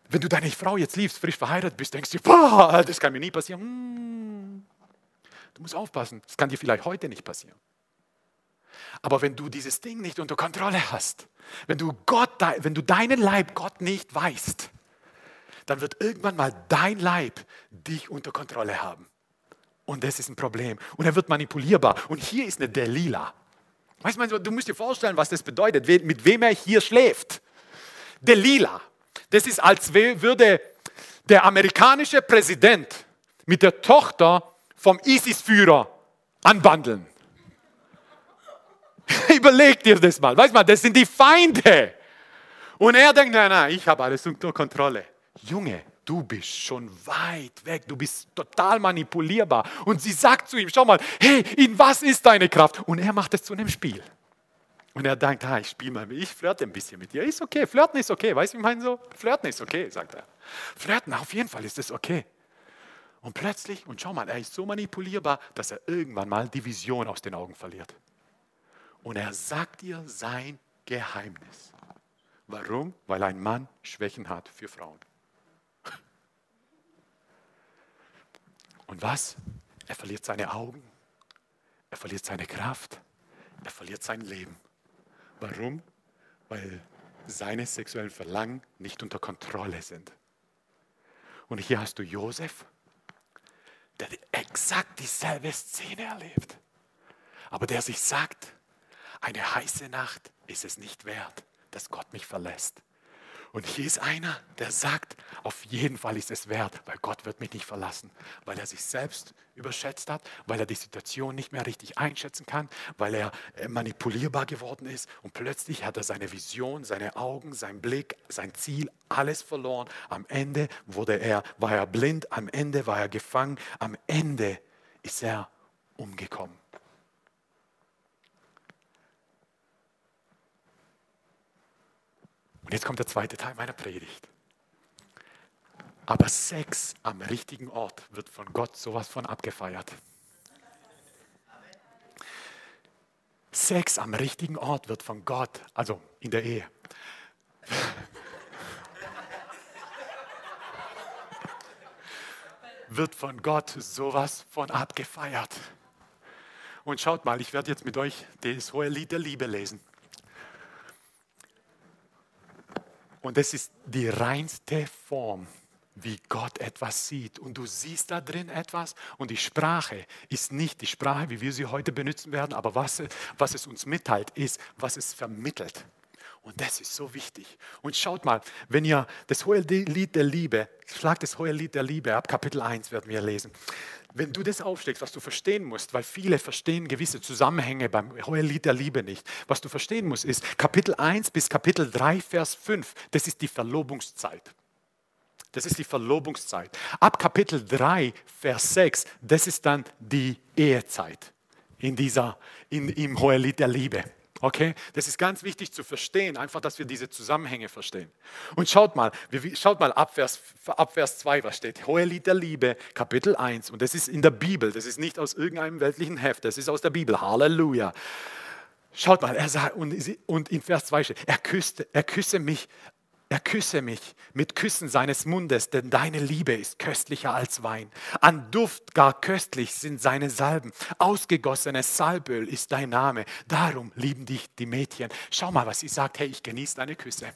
Speaker 1: wenn du deine Frau jetzt liebst, frisch verheiratet bist, denkst du, boah, das kann mir nie passieren. Hm. Du musst aufpassen, das kann dir vielleicht heute nicht passieren. Aber wenn du dieses Ding nicht unter Kontrolle hast, wenn du, Gott, wenn du deinen Leib Gott nicht weißt, dann wird irgendwann mal dein Leib dich unter Kontrolle haben. Und das ist ein Problem. Und er wird manipulierbar. Und hier ist eine Delila. Weißt du, du musst dir vorstellen, was das bedeutet, mit wem er hier schläft. Delila. Das ist, als würde der amerikanische Präsident mit der Tochter vom ISIS-Führer anbandeln. Überleg dir das mal. Weißt du, das sind die Feinde. Und er denkt, nein, nein, ich habe alles unter Kontrolle. Junge, du bist schon weit weg, du bist total manipulierbar. Und sie sagt zu ihm, schau mal, hey, in was ist deine Kraft? Und er macht es zu einem Spiel. Und er denkt, ah, ich spiele mal, ich flirte ein bisschen mit dir. Ist okay, flirten ist okay. Weißt du, ich meine so, flirten ist okay, sagt er. Flirten, auf jeden Fall ist es okay. Und plötzlich, und schau mal, er ist so manipulierbar, dass er irgendwann mal die Vision aus den Augen verliert. Und er sagt ihr sein Geheimnis. Warum? Weil ein Mann Schwächen hat für Frauen. Und was? Er verliert seine Augen, er verliert seine Kraft, er verliert sein Leben. Warum? Weil seine sexuellen Verlangen nicht unter Kontrolle sind. Und hier hast du Josef, der exakt dieselbe Szene erlebt, aber der sich sagt, eine heiße Nacht ist es nicht wert, dass Gott mich verlässt. Und hier ist einer, der sagt, auf jeden Fall ist es wert, weil Gott wird mich nicht verlassen, weil er sich selbst überschätzt hat, weil er die Situation nicht mehr richtig einschätzen kann, weil er äh, manipulierbar geworden ist und plötzlich hat er seine Vision, seine Augen, sein Blick, sein Ziel, alles verloren. Am Ende wurde er, war er blind, am Ende war er gefangen, am Ende ist er umgekommen. Und jetzt kommt der zweite Teil meiner Predigt. Aber Sex am richtigen Ort wird von Gott sowas von abgefeiert. Sex am richtigen Ort wird von Gott, also in der Ehe, wird von Gott sowas von abgefeiert. Und schaut mal, ich werde jetzt mit euch das hohe Lied der Liebe lesen. Und das ist die reinste Form, wie Gott etwas sieht. Und du siehst da drin etwas. Und die Sprache ist nicht die Sprache, wie wir sie heute benutzen werden, aber was, was es uns mitteilt, ist, was es vermittelt. Und das ist so wichtig. Und schaut mal, wenn ihr das hohe Lied der Liebe, schlagt das hohe Lied der Liebe ab, Kapitel 1 werden wir lesen wenn du das aufschlägst, was du verstehen musst, weil viele verstehen gewisse Zusammenhänge beim Lied der Liebe nicht. Was du verstehen musst, ist Kapitel 1 bis Kapitel 3, Vers 5, das ist die Verlobungszeit. Das ist die Verlobungszeit. Ab Kapitel 3, Vers 6, das ist dann die Ehezeit in dieser, in, im Hohelied der Liebe. Okay, das ist ganz wichtig zu verstehen, einfach, dass wir diese Zusammenhänge verstehen. Und schaut mal, schaut mal ab Vers, ab Vers 2, was steht. Hohe Lied der Liebe, Kapitel 1. Und das ist in der Bibel, das ist nicht aus irgendeinem weltlichen Heft, das ist aus der Bibel. Halleluja. Schaut mal, er sagt, und, und in Vers 2 steht, er küsste, er küsse mich er küsse mich mit Küssen seines Mundes, denn deine Liebe ist köstlicher als Wein. An Duft gar köstlich sind seine Salben. Ausgegossenes Salböl ist dein Name. Darum lieben dich die Mädchen. Schau mal, was sie sagt. Hey, ich genieße deine Küsse.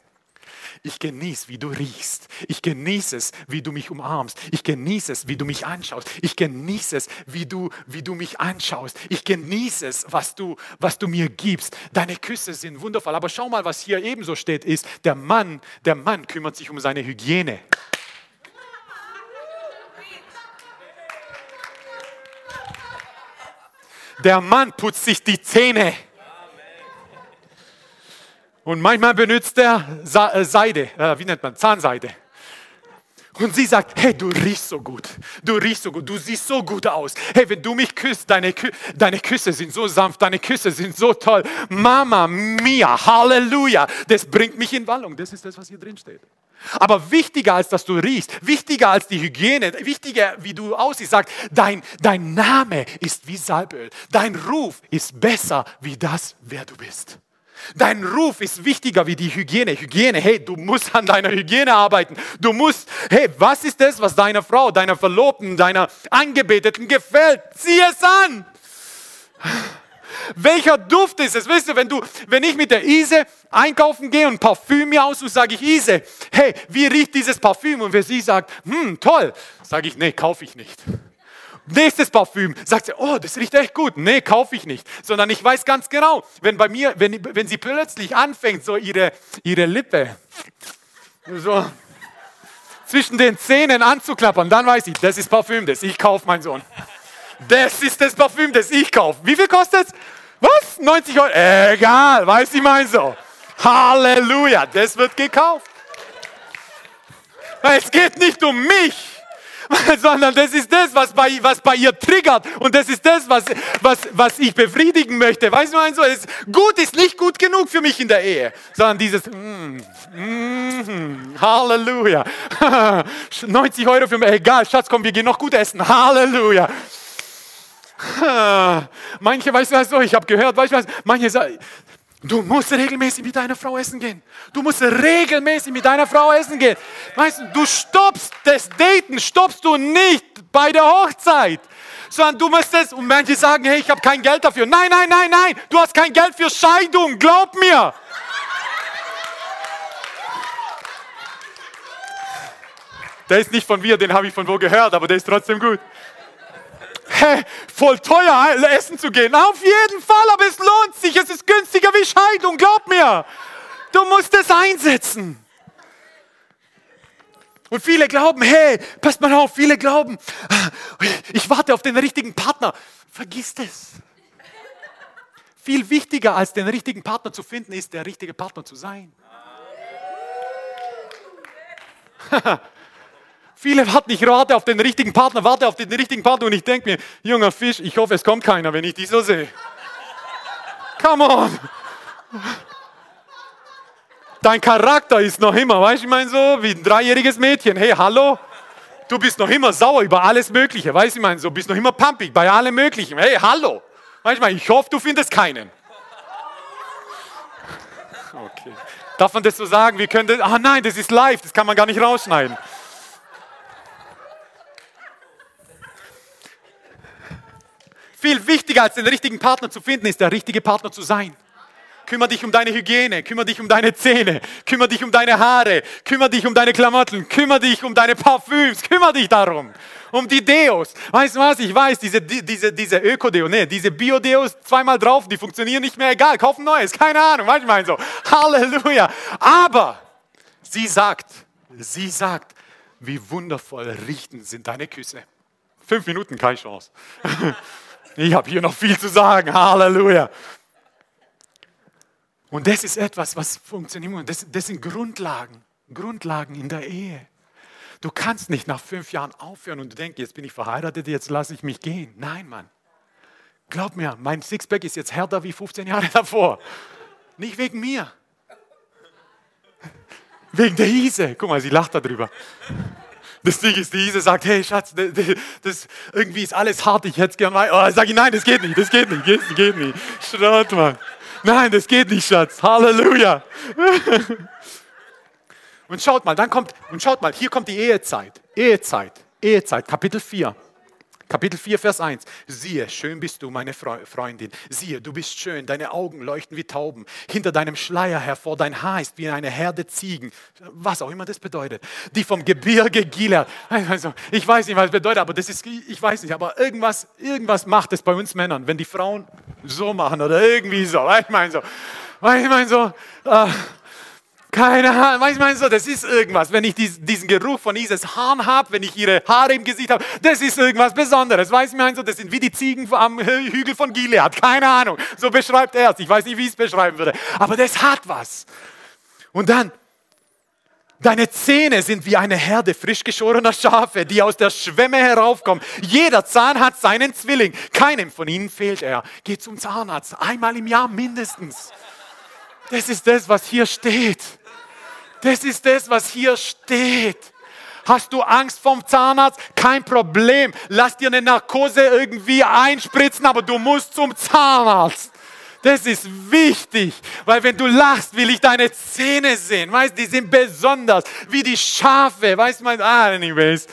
Speaker 1: Ich genieße, wie du riechst. Ich genieße es, wie du mich umarmst. Ich genieße es, wie du mich anschaust. Ich genieße es, wie du, wie du mich anschaust. Ich genieße es, was du, was du mir gibst. Deine Küsse sind wundervoll. Aber schau mal, was hier ebenso steht, ist, der Mann, der Mann kümmert sich um seine Hygiene. Der Mann putzt sich die Zähne. Und manchmal benutzt er äh, Seide, äh, wie nennt man, Zahnseide. Und sie sagt, hey, du riechst so gut, du riechst so gut, du siehst so gut aus. Hey, wenn du mich küsst, deine, Kü deine Küsse sind so sanft, deine Küsse sind so toll. Mama mia, Halleluja, das bringt mich in Wallung. Das ist das, was hier drin steht. Aber wichtiger als dass du riechst, wichtiger als die Hygiene, wichtiger wie du aussiehst, sagt, dein, dein Name ist wie Salböl, dein Ruf ist besser wie das, wer du bist. Dein Ruf ist wichtiger wie die Hygiene. Hygiene, hey, du musst an deiner Hygiene arbeiten. Du musst, hey, was ist das, was deiner Frau, deiner Verlobten, deiner Angebeteten gefällt? Sieh es an. Welcher Duft ist es? Weißt du, wenn, du, wenn ich mit der Ise einkaufen gehe und Parfüm mir aussuche, sage ich Ise, hey, wie riecht dieses Parfüm? Und wenn sie sagt, hm, toll, sage ich, nee, kaufe ich nicht. Nächstes Parfüm. Sagt sie, oh, das riecht echt gut. Nee, kaufe ich nicht. Sondern ich weiß ganz genau, wenn bei mir, wenn, wenn sie plötzlich anfängt, so ihre, ihre Lippe so zwischen den Zähnen anzuklappern, dann weiß ich, das ist Parfüm, das ich kaufe, mein Sohn. Das ist das Parfüm, das ich kaufe. Wie viel kostet es? Was? 90 Euro? Egal, weiß ich mein so. Halleluja, das wird gekauft. Es geht nicht um mich. sondern das ist das, was bei, was bei ihr triggert und das ist das, was, was, was ich befriedigen möchte. Weißt du, mein so, ist, gut ist nicht gut genug für mich in der Ehe, sondern dieses mm, mm, Halleluja. 90 Euro für mich, egal, Schatz, komm, wir gehen noch gut essen. Halleluja. Manche, weißt du was, ich habe gehört, weißt du was, manche sagen, Du musst regelmäßig mit deiner Frau essen gehen. Du musst regelmäßig mit deiner Frau essen gehen. Weißt du, du stoppst das Daten, stoppst du nicht bei der Hochzeit, sondern du musst es, und manche sagen, hey, ich habe kein Geld dafür. Nein, nein, nein, nein, du hast kein Geld für Scheidung, glaub mir. Der ist nicht von mir, den habe ich von wo gehört, aber der ist trotzdem gut. Hä, voll teuer essen zu gehen. Auf jeden Fall, aber es lohnt sich. Es ist günstiger wie Scheidung, glaub mir. Du musst es einsetzen. Und viele glauben, hey, passt mal auf, viele glauben, ich warte auf den richtigen Partner. Vergiss es. Viel wichtiger als den richtigen Partner zu finden, ist der richtige Partner zu sein. Viele warten, ich warte auf den richtigen Partner, warte auf den richtigen Partner und ich denke mir, junger Fisch, ich hoffe, es kommt keiner, wenn ich dich so sehe. Come on! Dein Charakter ist noch immer, weißt du, ich meine so, wie ein dreijähriges Mädchen. Hey, hallo? Du bist noch immer sauer über alles Mögliche, weißt du, ich meine so, bist noch immer pumpig bei allem Möglichen. Hey, hallo? Weißt du, ich hoffe, du findest keinen. Okay. Darf man das so sagen? Wir können das, ah nein, das ist live, das kann man gar nicht rausschneiden. Viel wichtiger als den richtigen Partner zu finden, ist der richtige Partner zu sein. Kümmere dich um deine Hygiene, kümmere dich um deine Zähne, kümmere dich um deine Haare, kümmere dich um deine Klamotten, kümmere dich um deine Parfüms, kümmere dich darum. Um die Deos. Weißt du was? Ich weiß, diese, diese, diese Öko-Deo, nee, diese Bio-Deos zweimal drauf, die funktionieren nicht mehr, egal, kauf ein neues, keine Ahnung, manchmal so. Halleluja. Aber sie sagt, sie sagt, wie wundervoll richten sind deine Küsse. Fünf Minuten, keine Chance. Ich habe hier noch viel zu sagen. Halleluja. Und das ist etwas, was funktioniert. Das, das sind Grundlagen, Grundlagen in der Ehe. Du kannst nicht nach fünf Jahren aufhören und du denkst, jetzt bin ich verheiratet, jetzt lasse ich mich gehen. Nein, Mann. Glaub mir, mein Sixpack ist jetzt härter wie 15 Jahre davor. Nicht wegen mir. Wegen der Ise. Guck mal, sie lacht darüber. Das Ding ist, die sagt, hey Schatz, das, das, irgendwie ist alles hart, ich hätte es gerne weiter. Oh, sag ich, nein, das geht nicht, das geht nicht, das geht nicht. Schrott, Mann. Nein, das geht nicht, Schatz. Halleluja. Und schaut mal, dann kommt, und schaut mal, hier kommt die Ehezeit. Ehezeit, Ehezeit, Kapitel 4. Kapitel 4, Vers 1. Siehe, schön bist du, meine Freundin. Siehe, du bist schön, deine Augen leuchten wie Tauben. Hinter deinem Schleier hervor, dein Haar ist wie eine Herde Ziegen. Was auch immer das bedeutet. Die vom Gebirge Gilead. Also, ich weiß nicht, was das bedeutet, aber das ist, ich weiß nicht, aber irgendwas, irgendwas macht es bei uns Männern, wenn die Frauen so machen oder irgendwie so. Ich meine so, ich meine so, äh, keine Ahnung, manchmal so, das ist irgendwas. Wenn ich diesen Geruch von Ises Haaren habe, wenn ich ihre Haare im Gesicht habe, das ist irgendwas Besonderes. Weiß ich so, das sind wie die Ziegen am Hügel von Gilead. Keine Ahnung. So beschreibt er es. Ich weiß nicht, wie ich es beschreiben würde. Aber das hat was. Und dann, deine Zähne sind wie eine Herde frisch geschorener Schafe, die aus der Schwemme heraufkommen. Jeder Zahn hat seinen Zwilling. Keinem von ihnen fehlt er. Geh zum Zahnarzt. Einmal im Jahr mindestens. Das ist das, was hier steht. Das ist das, was hier steht. Hast du Angst vom Zahnarzt? Kein Problem. Lass dir eine Narkose irgendwie einspritzen, aber du musst zum Zahnarzt. Das ist wichtig, weil wenn du lachst, will ich deine Zähne sehen. Weißt, die sind besonders, wie die Schafe. Weißt du, ah, anyways.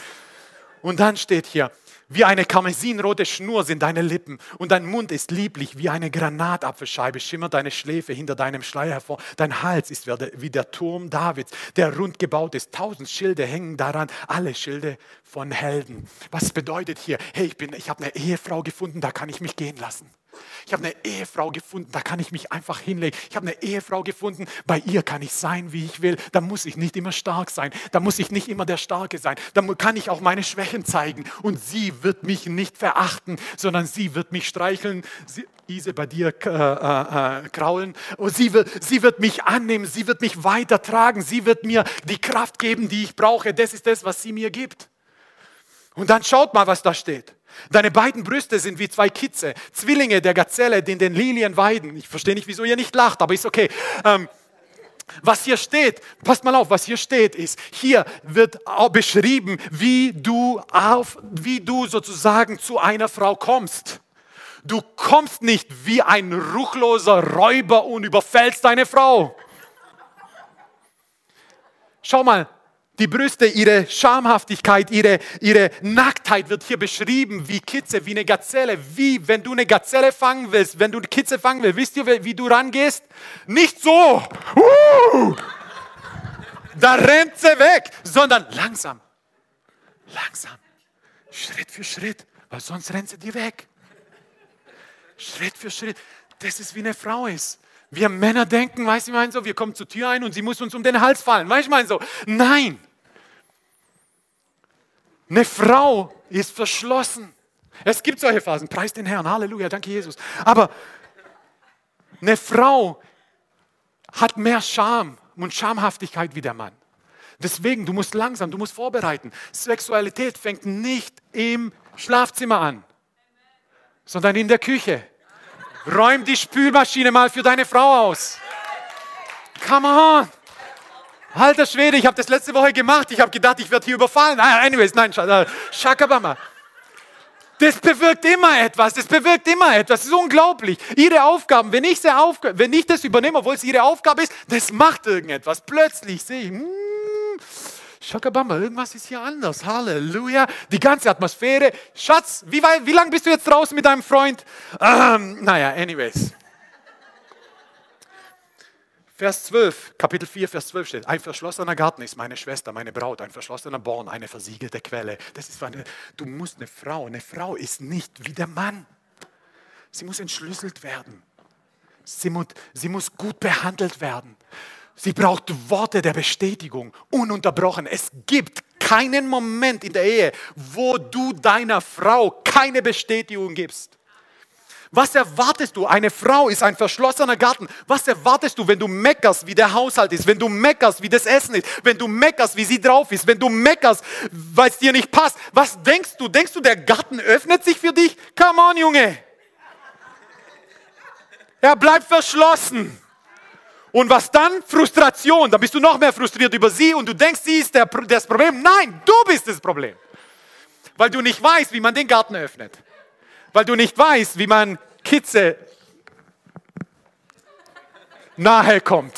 Speaker 1: Und dann steht hier, wie eine karmesinrote Schnur sind deine Lippen und dein Mund ist lieblich wie eine Granatapfelscheibe, schimmert deine Schläfe hinter deinem Schleier hervor. Dein Hals ist wie der Turm Davids, der rund gebaut ist. Tausend Schilde hängen daran, alle Schilde von Helden. Was bedeutet hier? Hey, ich, bin, ich habe eine Ehefrau gefunden, da kann ich mich gehen lassen. Ich habe eine Ehefrau gefunden, da kann ich mich einfach hinlegen. Ich habe eine Ehefrau gefunden, bei ihr kann ich sein, wie ich will. Da muss ich nicht immer stark sein. Da muss ich nicht immer der Starke sein. Da kann ich auch meine Schwächen zeigen. Und sie wird mich nicht verachten, sondern sie wird mich streicheln. Sie, Ise, bei dir äh, äh, äh, kraulen. Sie wird, sie wird mich annehmen. Sie wird mich weitertragen. Sie wird mir die Kraft geben, die ich brauche. Das ist das, was sie mir gibt. Und dann schaut mal, was da steht. Deine beiden Brüste sind wie zwei Kitze, Zwillinge der Gazelle, die in den Lilien weiden. Ich verstehe nicht, wieso ihr nicht lacht, aber ist okay. Ähm, was hier steht, passt mal auf, was hier steht, ist, hier wird auch beschrieben, wie du auf, wie du sozusagen zu einer Frau kommst. Du kommst nicht wie ein ruchloser Räuber und überfällst deine Frau. Schau mal, die Brüste, ihre Schamhaftigkeit, ihre, ihre Nacktheit wird hier beschrieben wie Kitze, wie eine Gazelle. Wie, wenn du eine Gazelle fangen willst, wenn du eine Kitze fangen willst, wisst ihr, wie du rangehst? Nicht so, uh, da rennt sie weg, sondern langsam, Langsam. Schritt für Schritt, weil sonst rennt sie dir weg. Schritt für Schritt. Das ist wie eine Frau ist. Wir Männer denken, weißt du, ich meine so, wir kommen zur Tür ein und sie muss uns um den Hals fallen. Weißt du, ich meine so, nein. Eine Frau ist verschlossen. Es gibt solche Phasen. Preis den Herrn. Halleluja. Danke, Jesus. Aber eine Frau hat mehr Scham und Schamhaftigkeit wie der Mann. Deswegen, du musst langsam, du musst vorbereiten. Sexualität fängt nicht im Schlafzimmer an, sondern in der Küche. Räum die Spülmaschine mal für deine Frau aus. Come on. Alter Schwede, ich habe das letzte Woche gemacht. Ich habe gedacht, ich werde hier überfallen. Ah, anyways, nein, Shakabama. Das bewirkt immer etwas, das bewirkt immer etwas. Das ist unglaublich. Ihre Aufgaben, wenn ich, wenn ich das übernehme, obwohl es ihre Aufgabe ist, das macht irgendetwas. Plötzlich sehe ich, hmm, Schakabamba, irgendwas ist hier anders. Halleluja. Die ganze Atmosphäre. Schatz, wie, wie lange bist du jetzt draußen mit deinem Freund? Ähm, naja, anyways. Vers 12, Kapitel 4, Vers 12 steht, ein verschlossener Garten ist meine Schwester, meine Braut, ein verschlossener Born, eine versiegelte Quelle. Das ist eine, du musst eine Frau, eine Frau ist nicht wie der Mann. Sie muss entschlüsselt werden. Sie muss, sie muss gut behandelt werden. Sie braucht Worte der Bestätigung, ununterbrochen. Es gibt keinen Moment in der Ehe, wo du deiner Frau keine Bestätigung gibst. Was erwartest du? Eine Frau ist ein verschlossener Garten. Was erwartest du, wenn du meckerst, wie der Haushalt ist, wenn du meckerst, wie das Essen ist, wenn du meckerst, wie sie drauf ist, wenn du meckerst, weil es dir nicht passt? Was denkst du? Denkst du, der Garten öffnet sich für dich? Come on, Junge. Er bleibt verschlossen. Und was dann? Frustration. Dann bist du noch mehr frustriert über sie und du denkst, sie ist der, das Problem. Nein, du bist das Problem. Weil du nicht weißt, wie man den Garten öffnet. Weil du nicht weißt, wie man Kitze nahe kommt.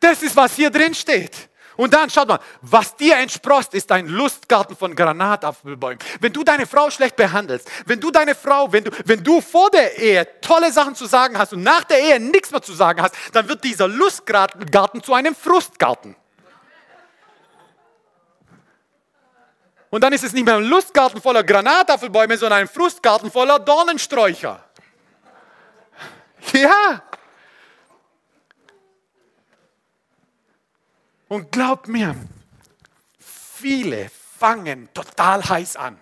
Speaker 1: Das ist, was hier drin steht. Und dann schaut mal, was dir entsprost, ist ein Lustgarten von Granatapfelbäumen. Wenn du deine Frau schlecht behandelst, wenn du deine Frau, wenn du, wenn du vor der Ehe tolle Sachen zu sagen hast und nach der Ehe nichts mehr zu sagen hast, dann wird dieser Lustgarten zu einem Frustgarten. Und dann ist es nicht mehr ein Lustgarten voller Granatapfelbäume, sondern ein Frustgarten voller Dornensträucher. Ja, Und glaubt mir, viele fangen total heiß an.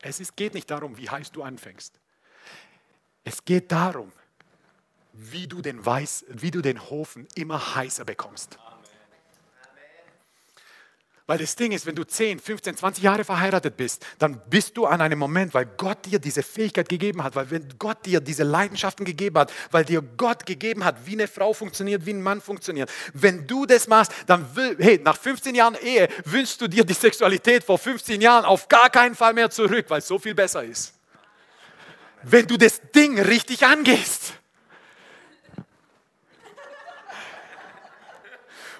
Speaker 1: Es ist, geht nicht darum, wie heiß du anfängst. Es geht darum, wie du den, Weiß, wie du den Hofen immer heißer bekommst. Weil das Ding ist, wenn du 10, 15, 20 Jahre verheiratet bist, dann bist du an einem Moment, weil Gott dir diese Fähigkeit gegeben hat, weil Gott dir diese Leidenschaften gegeben hat, weil dir Gott gegeben hat, wie eine Frau funktioniert, wie ein Mann funktioniert. Wenn du das machst, dann will, hey, nach 15 Jahren Ehe wünschst du dir die Sexualität vor 15 Jahren auf gar keinen Fall mehr zurück, weil es so viel besser ist. Wenn du das Ding richtig angehst.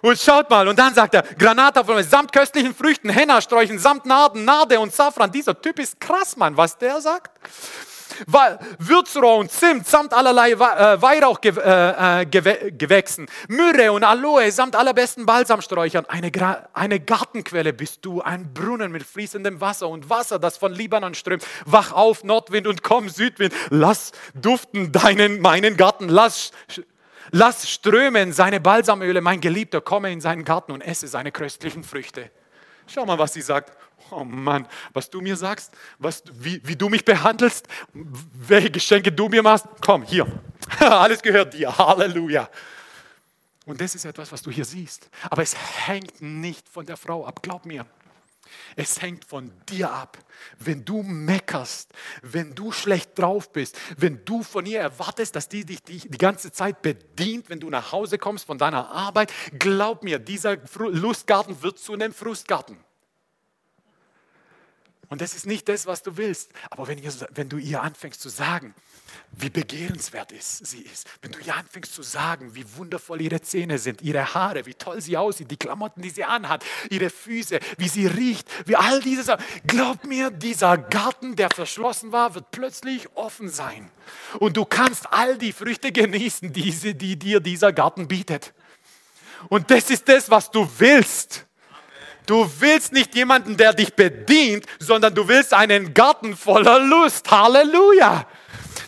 Speaker 1: Und schaut mal, und dann sagt er, Granatapfel samt köstlichen Früchten, Henna-Sträuchen, samt Narden, Narde und Safran. Dieser Typ ist krass, Mann, was der sagt. Würzrohr und Zimt samt allerlei äh, Weihrauchgewächsen, äh, äh, Myrrhe und Aloe samt allerbesten Balsamsträuchern. Eine, eine Gartenquelle bist du, ein Brunnen mit fließendem Wasser und Wasser, das von Libanon strömt. Wach auf, Nordwind und komm, Südwind. Lass duften deinen, meinen Garten. Lass Lass strömen seine Balsamöle, mein Geliebter, komme in seinen Garten und esse seine köstlichen Früchte. Schau mal, was sie sagt. Oh Mann, was du mir sagst, was, wie, wie du mich behandelst, welche Geschenke du mir machst. Komm, hier. Alles gehört dir. Halleluja. Und das ist etwas, was du hier siehst. Aber es hängt nicht von der Frau ab, glaub mir. Es hängt von dir ab. Wenn du meckerst, wenn du schlecht drauf bist, wenn du von ihr erwartest, dass die dich die, die ganze Zeit bedient, wenn du nach Hause kommst von deiner Arbeit, glaub mir, dieser Lustgarten wird zu einem Frustgarten. Und das ist nicht das, was du willst. Aber wenn, ihr, wenn du ihr anfängst zu sagen, wie begehrenswert ist, sie ist, wenn du ihr anfängst zu sagen, wie wundervoll ihre Zähne sind, ihre Haare, wie toll sie aussieht, die Klamotten, die sie anhat, ihre Füße, wie sie riecht, wie all diese Sachen. Glaub mir, dieser Garten, der verschlossen war, wird plötzlich offen sein. Und du kannst all die Früchte genießen, die, die dir dieser Garten bietet. Und das ist das, was du willst. Du willst nicht jemanden, der dich bedient, sondern du willst einen Garten voller Lust. Halleluja.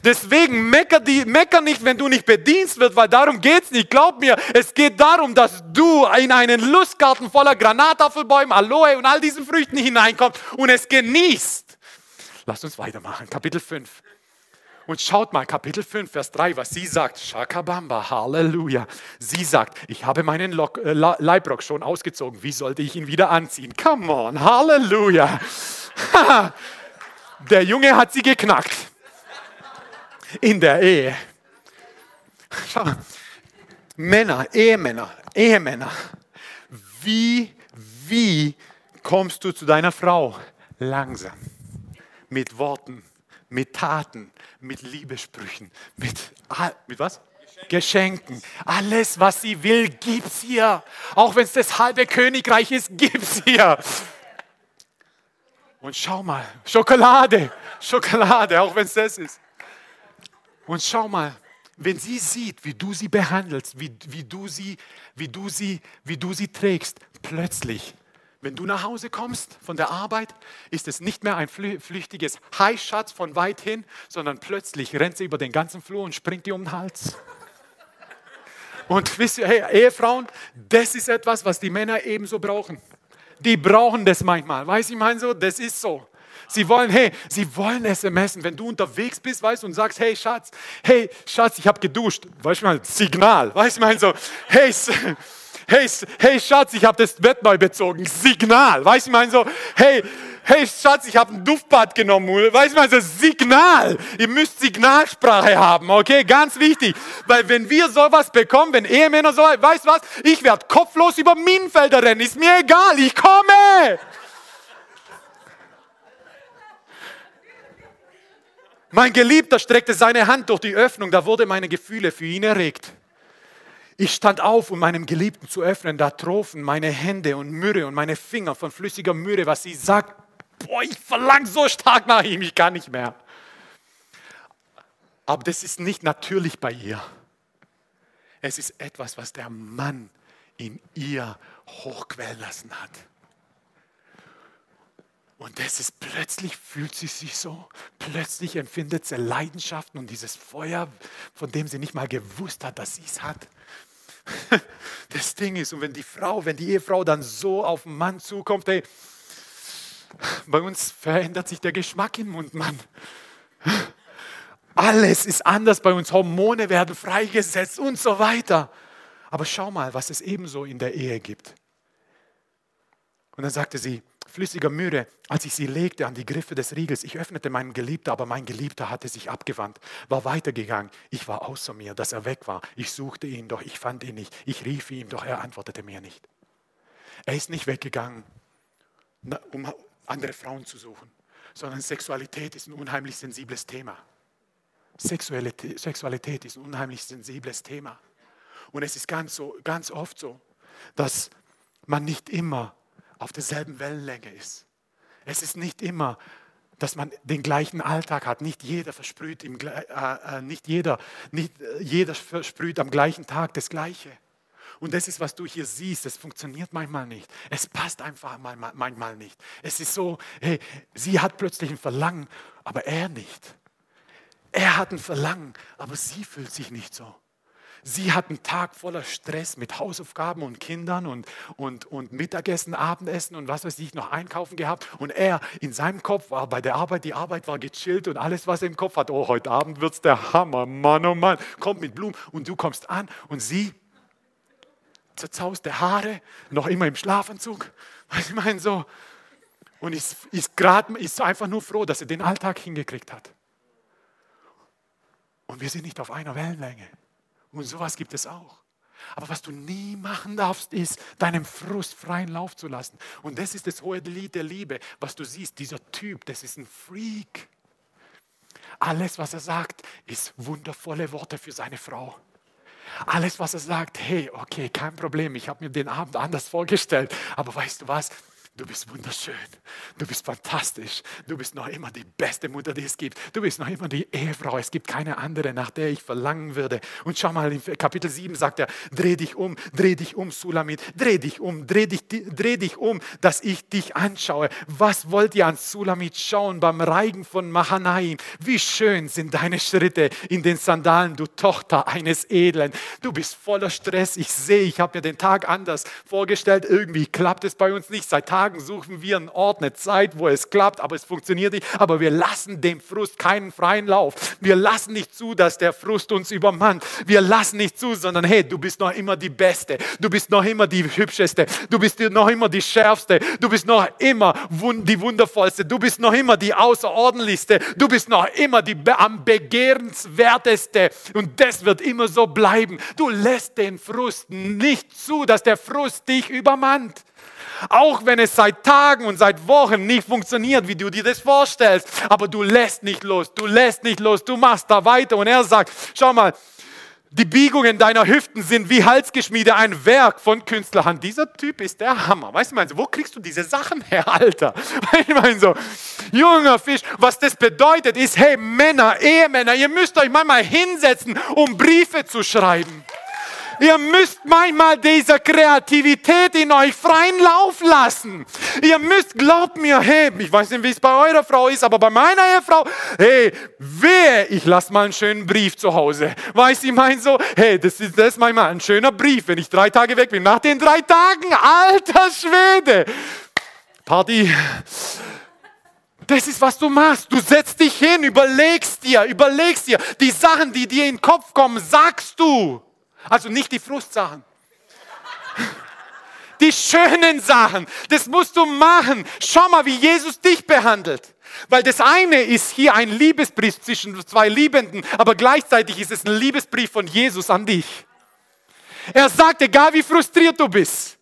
Speaker 1: Deswegen mecker, die, mecker nicht, wenn du nicht bedienst wirst, weil darum geht es nicht. Glaub mir, es geht darum, dass du in einen Lustgarten voller Granatapfelbäume, Aloe und all diesen Früchten hineinkommst und es genießt. Lass uns weitermachen. Kapitel 5. Und schaut mal, Kapitel 5, Vers 3, was sie sagt. Shakabamba, Halleluja. Sie sagt, ich habe meinen Lock, äh, Leibrock schon ausgezogen. Wie sollte ich ihn wieder anziehen? Come on, Halleluja. Der Junge hat sie geknackt. In der Ehe. Schau, Männer, Ehemänner, Ehemänner. Wie, wie kommst du zu deiner Frau? Langsam. Mit Worten, mit Taten, mit Liebesprüchen, mit, mit was? Geschenken. Alles, was sie will, gib's ihr. Auch wenn es das halbe Königreich ist, gib's ihr. Und schau mal, Schokolade, Schokolade, auch wenn es das ist. Und schau mal, wenn sie sieht, wie du sie behandelst, wie, wie, du sie, wie, du sie, wie du sie trägst, plötzlich wenn du nach Hause kommst von der Arbeit, ist es nicht mehr ein flüchtiges Hi Schatz von weit hin, sondern plötzlich rennt sie über den ganzen Flur und springt dir um den Hals. Und wisst ihr, hey, Ehefrauen, das ist etwas, was die Männer ebenso brauchen. Die brauchen das manchmal. Weiß ich meine so, das ist so. Sie wollen, hey, sie wollen SMS. Wenn du unterwegs bist, weißt du, und sagst, hey Schatz, hey Schatz, ich habe geduscht. Weißt du mal, Signal. Weißt du, ich meine so, hey, hey, hey Schatz, ich habe das Bett neu bezogen. Signal. Weißt du, ich meine so, hey, hey Schatz, ich habe ein Duftbad genommen. Weißt du, also Signal. Ihr müsst Signalsprache haben, okay? Ganz wichtig. Weil wenn wir sowas bekommen, wenn Ehemänner so, weißt du was? Ich werde kopflos über Minenfelder rennen. Ist mir egal, ich komme. Mein Geliebter streckte seine Hand durch die Öffnung, da wurde meine Gefühle für ihn erregt. Ich stand auf, um meinem Geliebten zu öffnen. Da trofen meine Hände und Myrrhe und meine Finger von flüssiger Myrrhe, was sie sagt. Boah, ich verlange so stark nach ihm, ich kann nicht mehr. Aber das ist nicht natürlich bei ihr. Es ist etwas, was der Mann in ihr hochquellen lassen hat. Und das ist plötzlich fühlt sie sich so, plötzlich empfindet sie Leidenschaften und dieses Feuer, von dem sie nicht mal gewusst hat, dass sie es hat. Das Ding ist, und wenn die Frau, wenn die Ehefrau dann so auf den Mann zukommt, ey, bei uns verändert sich der Geschmack im Mund, Mann. Alles ist anders bei uns, Hormone werden freigesetzt und so weiter. Aber schau mal, was es ebenso in der Ehe gibt. Und dann sagte sie, flüssiger Myrrhe, als ich sie legte an die Griffe des Riegels. Ich öffnete meinen Geliebter, aber mein Geliebter hatte sich abgewandt, war weitergegangen. Ich war außer mir, dass er weg war. Ich suchte ihn, doch ich fand ihn nicht. Ich rief ihm, doch er antwortete mir nicht. Er ist nicht weggegangen, um andere Frauen zu suchen, sondern Sexualität ist ein unheimlich sensibles Thema. Sexualität, Sexualität ist ein unheimlich sensibles Thema. Und es ist ganz, so, ganz oft so, dass man nicht immer auf derselben Wellenlänge ist. Es ist nicht immer, dass man den gleichen Alltag hat. Nicht jeder versprüht, im, äh, äh, nicht jeder, nicht äh, jeder versprüht am gleichen Tag das Gleiche. Und das ist, was du hier siehst. Es funktioniert manchmal nicht. Es passt einfach manchmal nicht. Es ist so, hey, sie hat plötzlich ein Verlangen, aber er nicht. Er hat ein Verlangen, aber sie fühlt sich nicht so. Sie hat einen Tag voller Stress mit Hausaufgaben und Kindern und, und, und Mittagessen, Abendessen und was weiß ich, noch einkaufen gehabt. Und er in seinem Kopf war bei der Arbeit, die Arbeit war gechillt und alles, was er im Kopf hat, oh, heute Abend wird es der Hammer, Mann, oh Mann, kommt mit Blumen und du kommst an und sie zerzauste Haare, noch immer im Schlafanzug. Was ich meine, so. Und ist, ist, grad, ist einfach nur froh, dass er den Alltag hingekriegt hat. Und wir sind nicht auf einer Wellenlänge. Und sowas gibt es auch. Aber was du nie machen darfst, ist, deinem Frust freien Lauf zu lassen. Und das ist das hohe Lied der Liebe. Was du siehst, dieser Typ, das ist ein Freak. Alles, was er sagt, ist wundervolle Worte für seine Frau. Alles, was er sagt, hey, okay, kein Problem, ich habe mir den Abend anders vorgestellt. Aber weißt du was? Du bist wunderschön, du bist fantastisch, du bist noch immer die beste Mutter, die es gibt, du bist noch immer die Ehefrau, es gibt keine andere, nach der ich verlangen würde. Und schau mal, in Kapitel 7 sagt er, dreh dich um, dreh dich um, Sulamit, dreh dich um, dreh dich, dreh dich um, dass ich dich anschaue. Was wollt ihr an Sulamit schauen beim Reigen von Mahanaim? Wie schön sind deine Schritte in den Sandalen, du Tochter eines Edlen. Du bist voller Stress, ich sehe, ich habe mir den Tag anders vorgestellt, irgendwie klappt es bei uns nicht. Seit Tagen suchen wir einen Ort, eine Zeit, wo es klappt, aber es funktioniert nicht. Aber wir lassen dem Frust keinen freien Lauf. Wir lassen nicht zu, dass der Frust uns übermannt. Wir lassen nicht zu, sondern hey, du bist noch immer die Beste. Du bist noch immer die Hübscheste. Du bist noch immer die Schärfste. Du bist noch immer die Wundervollste. Du bist noch immer die Außerordentlichste. Du bist noch immer die am begehrenswerteste. Und das wird immer so bleiben. Du lässt den Frust nicht zu, dass der Frust dich übermannt. Auch wenn es seit Tagen und seit Wochen nicht funktioniert, wie du dir das vorstellst. Aber du lässt nicht los, du lässt nicht los, du machst da weiter. Und er sagt, schau mal, die Biegungen deiner Hüften sind wie Halsgeschmiede, ein Werk von Künstlerhand. Dieser Typ ist der Hammer. Weißt du, wo kriegst du diese Sachen her, Alter? Ich meine so, junger Fisch, was das bedeutet ist, hey Männer, Ehemänner, ihr müsst euch manchmal hinsetzen, um Briefe zu schreiben. Ihr müsst manchmal dieser Kreativität in euch freien Lauf lassen. Ihr müsst, glaubt mir, hey, ich weiß nicht, wie es bei eurer Frau ist, aber bei meiner Ehefrau, hey, wer, ich lasse mal einen schönen Brief zu Hause. Weiß ich mein so, hey, das ist, das ist manchmal ein schöner Brief, wenn ich drei Tage weg bin. Nach den drei Tagen, alter Schwede, Party. Das ist, was du machst. Du setzt dich hin, überlegst dir, überlegst dir. Die Sachen, die dir in den Kopf kommen, sagst du. Also nicht die Frustsachen. Die schönen Sachen, das musst du machen. Schau mal, wie Jesus dich behandelt. Weil das eine ist hier ein Liebesbrief zwischen zwei Liebenden, aber gleichzeitig ist es ein Liebesbrief von Jesus an dich. Er sagt, egal wie frustriert du bist,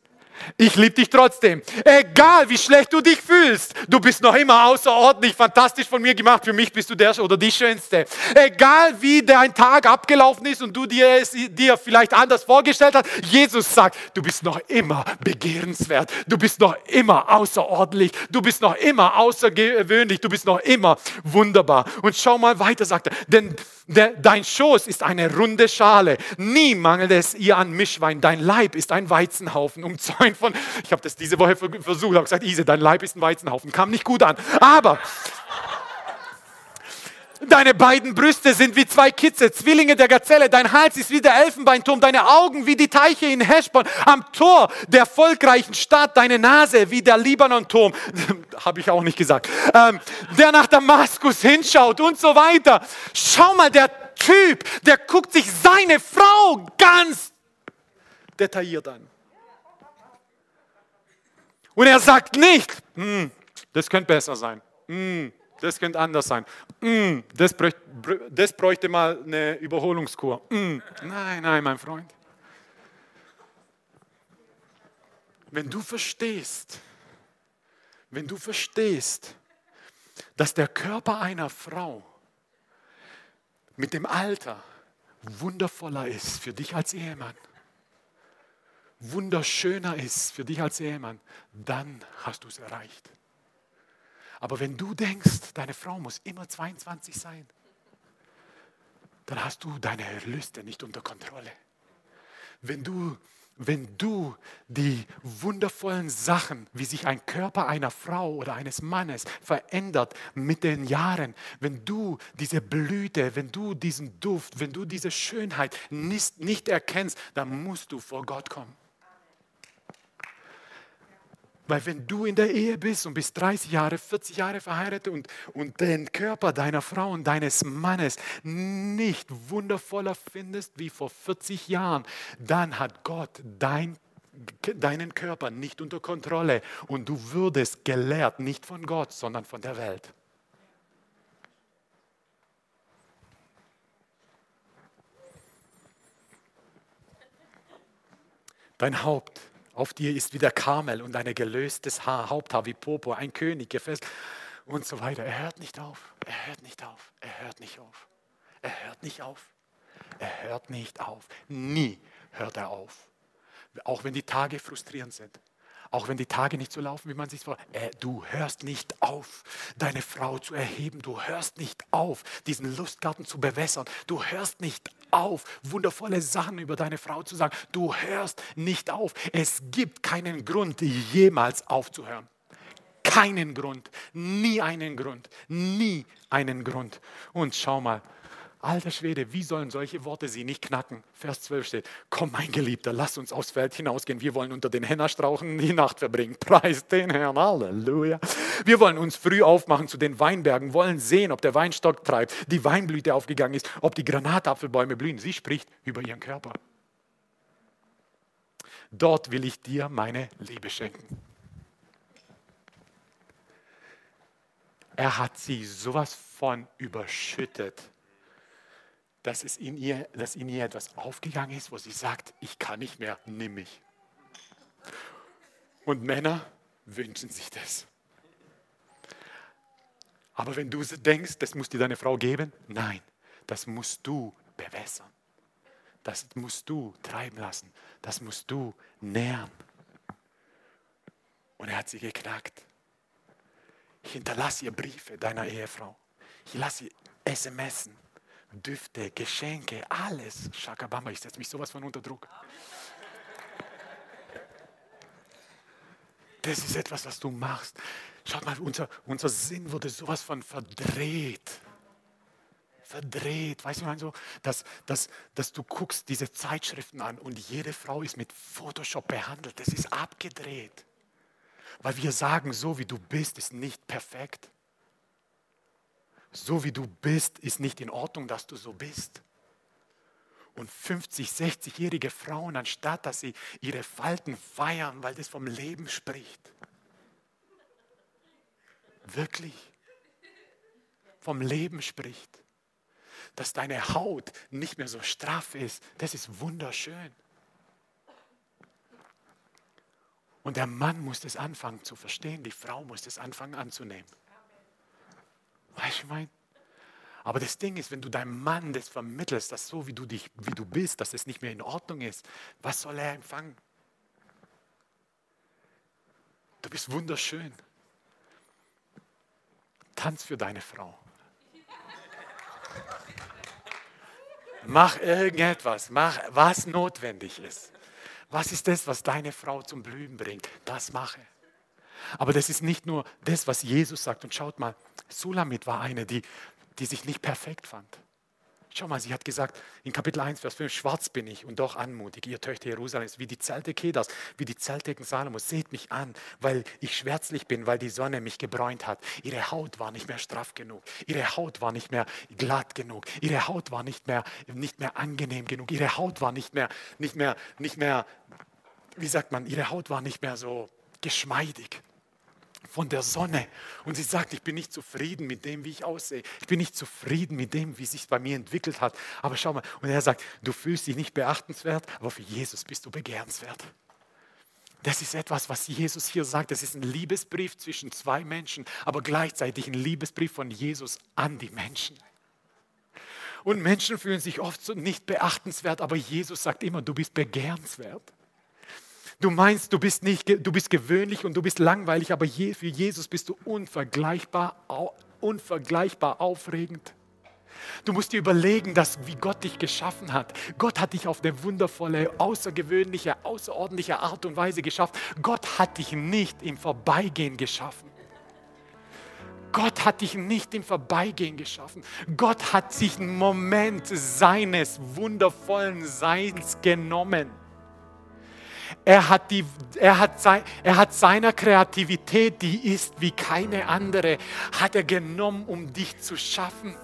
Speaker 1: ich liebe dich trotzdem. Egal wie schlecht du dich fühlst, du bist noch immer außerordentlich fantastisch von mir gemacht. Für mich bist du der oder die Schönste. Egal wie dein Tag abgelaufen ist und du dir es dir vielleicht anders vorgestellt hast, Jesus sagt, du bist noch immer begehrenswert. Du bist noch immer außerordentlich. Du bist noch immer außergewöhnlich. Du bist noch immer wunderbar. Und schau mal weiter, sagt er, denn der, dein Schoß ist eine runde Schale. Nie mangelt es ihr an Mischwein. Dein Leib ist ein Weizenhaufen, umzäunt von. Ich habe das diese Woche versucht, habe gesagt, Ise, dein Leib ist ein Weizenhaufen. Kam nicht gut an. Aber Deine beiden Brüste sind wie zwei Kitze, Zwillinge der Gazelle. Dein Hals ist wie der Elfenbeinturm. Deine Augen wie die Teiche in Heschbon. Am Tor der volkreichen Stadt. Deine Nase wie der Libanon-Turm. Habe ich auch nicht gesagt. Ähm, der nach Damaskus hinschaut und so weiter. Schau mal, der Typ, der guckt sich seine Frau ganz detailliert an. Und er sagt nicht, hm, das könnte besser sein. Hm, das könnte anders sein. Mm, das, bräuchte, das bräuchte mal eine Überholungskur. Nein, nein, mein Freund. Wenn du verstehst, wenn du verstehst, dass der Körper einer Frau mit dem Alter wundervoller ist für dich als Ehemann, wunderschöner ist für dich als Ehemann, dann hast du es erreicht. Aber wenn du denkst, deine Frau muss immer 22 sein, dann hast du deine Lüste nicht unter Kontrolle. Wenn du, wenn du die wundervollen Sachen, wie sich ein Körper einer Frau oder eines Mannes verändert mit den Jahren, wenn du diese Blüte, wenn du diesen Duft, wenn du diese Schönheit nicht, nicht erkennst, dann musst du vor Gott kommen. Weil wenn du in der Ehe bist und bist 30 Jahre, 40 Jahre verheiratet und, und den Körper deiner Frau und deines Mannes nicht wundervoller findest wie vor 40 Jahren, dann hat Gott dein deinen Körper nicht unter Kontrolle und du würdest gelehrt nicht von Gott, sondern von der Welt. Dein Haupt auf dir ist wie der Kamel und ein gelöstes Haar, Haupthaar wie Popo, ein König gefesselt und so weiter. Er hört nicht auf, er hört nicht auf, er hört nicht auf, er hört nicht auf, er hört nicht auf. Nie hört er auf. Auch wenn die Tage frustrierend sind, Auch wenn die Tage nicht so laufen, wie man sich vorstellt. Äh, du hörst nicht auf, deine Frau zu erheben. Du hörst nicht auf, diesen Lustgarten zu bewässern. Du hörst nicht auf, wundervolle Sachen über deine Frau zu sagen. Du hörst nicht auf. Es gibt keinen Grund, jemals aufzuhören. Keinen Grund, nie einen Grund, nie einen Grund. Und schau mal, Alter Schwede, wie sollen solche Worte sie nicht knacken? Vers 12 steht, komm mein Geliebter, lass uns aufs Feld hinausgehen. Wir wollen unter den Hennerstrauchen die Nacht verbringen. Preis den Herrn, Halleluja. Wir wollen uns früh aufmachen zu den Weinbergen, wollen sehen, ob der Weinstock treibt, die Weinblüte aufgegangen ist, ob die Granatapfelbäume blühen. Sie spricht über ihren Körper. Dort will ich dir meine Liebe schenken. Er hat sie sowas von überschüttet dass, es in ihr, dass in ihr etwas aufgegangen ist, wo sie sagt, ich kann nicht mehr, nimm mich. Und Männer wünschen sich das. Aber wenn du denkst, das muss dir deine Frau geben, nein, das musst du bewässern. Das musst du treiben lassen. Das musst du nähren. Und er hat sie geknackt. Ich hinterlasse ihr Briefe deiner Ehefrau. Ich lasse ihr SMSen. Düfte, Geschenke, alles. Shakabamba, ich setze mich sowas von unter Druck. Das ist etwas, was du machst. Schaut mal, unser, unser Sinn wurde sowas von verdreht. Verdreht. Weißt du, so, dass, dass, dass du guckst diese Zeitschriften an und jede Frau ist mit Photoshop behandelt. Das ist abgedreht. Weil wir sagen, so wie du bist, ist nicht perfekt so wie du bist, ist nicht in Ordnung, dass du so bist. Und 50, 60-jährige Frauen, anstatt dass sie ihre Falten feiern, weil das vom Leben spricht, wirklich vom Leben spricht, dass deine Haut nicht mehr so straff ist, das ist wunderschön. Und der Mann muss es anfangen zu verstehen, die Frau muss es anfangen anzunehmen. Weißt du, ich meine? Aber das Ding ist, wenn du deinem Mann das vermittelst, dass so wie du dich, wie du bist, dass es nicht mehr in Ordnung ist, was soll er empfangen? Du bist wunderschön. Tanz für deine Frau. Mach irgendetwas, mach was notwendig ist. Was ist das, was deine Frau zum Blühen bringt? Das mache. Aber das ist nicht nur das, was Jesus sagt. Und schaut mal, Sulamit war eine, die, die sich nicht perfekt fand. Schau mal, sie hat gesagt in Kapitel 1, Vers 5, schwarz bin ich und doch anmutig, ihr Töchter Jerusalems, wie die Zelte Kedas, wie die Zeltdecken Salomos. Seht mich an, weil ich schwärzlich bin, weil die Sonne mich gebräunt hat. Ihre Haut war nicht mehr straff genug. Ihre Haut war nicht mehr glatt genug. Ihre Haut war nicht mehr, nicht mehr angenehm genug. Ihre Haut war nicht mehr, nicht mehr, nicht mehr, wie sagt man, ihre Haut war nicht mehr so geschmeidig von der Sonne. Und sie sagt, ich bin nicht zufrieden mit dem, wie ich aussehe. Ich bin nicht zufrieden mit dem, wie es sich bei mir entwickelt hat. Aber schau mal, und er sagt, du fühlst dich nicht beachtenswert, aber für Jesus bist du begehrenswert. Das ist etwas, was Jesus hier sagt. Das ist ein Liebesbrief zwischen zwei Menschen, aber gleichzeitig ein Liebesbrief von Jesus an die Menschen. Und Menschen fühlen sich oft so nicht beachtenswert, aber Jesus sagt immer, du bist begehrenswert. Du meinst, du bist, nicht, du bist gewöhnlich und du bist langweilig, aber für Jesus bist du unvergleichbar, unvergleichbar aufregend. Du musst dir überlegen, dass, wie Gott dich geschaffen hat. Gott hat dich auf eine wundervolle, außergewöhnliche, außerordentliche Art und Weise geschaffen. Gott hat dich nicht im Vorbeigehen geschaffen. Gott hat dich nicht im Vorbeigehen geschaffen. Gott hat sich einen Moment seines wundervollen Seins genommen er hat, die, er, hat sein, er hat seiner Kreativität, die ist wie keine andere, hat er genommen, um dich zu schaffen.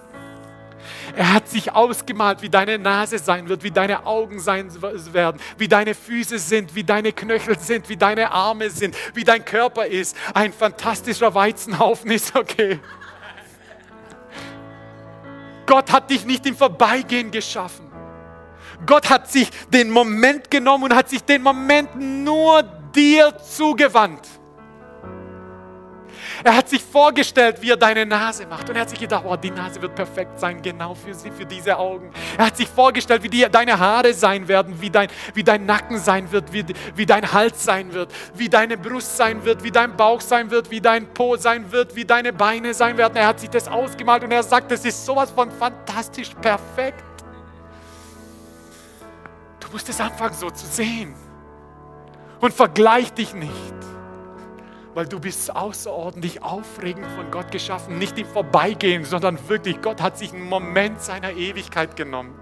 Speaker 1: Er hat sich ausgemalt, wie deine Nase sein wird, wie deine Augen sein werden, wie deine Füße sind, wie deine Knöchel sind, wie deine Arme sind, wie dein Körper ist. Ein fantastischer Weizenhaufen ist okay. Gott hat dich nicht im Vorbeigehen geschaffen. Gott hat sich den Moment genommen und hat sich den Moment nur dir zugewandt. Er hat sich vorgestellt, wie er deine Nase macht. Und er hat sich gedacht, oh, die Nase wird perfekt sein, genau für sie, für diese Augen. Er hat sich vorgestellt, wie die, deine Haare sein werden, wie dein, wie dein Nacken sein wird, wie, wie dein Hals sein wird, wie deine Brust sein wird, wie dein Bauch sein wird, wie dein Po sein wird, wie deine Beine sein werden. Er hat sich das ausgemalt und er sagt, das ist sowas von fantastisch perfekt. Du musst es anfangen so zu sehen. Und vergleich dich nicht weil du bist außerordentlich aufregend von Gott geschaffen, nicht im Vorbeigehen, sondern wirklich, Gott hat sich einen Moment seiner Ewigkeit genommen.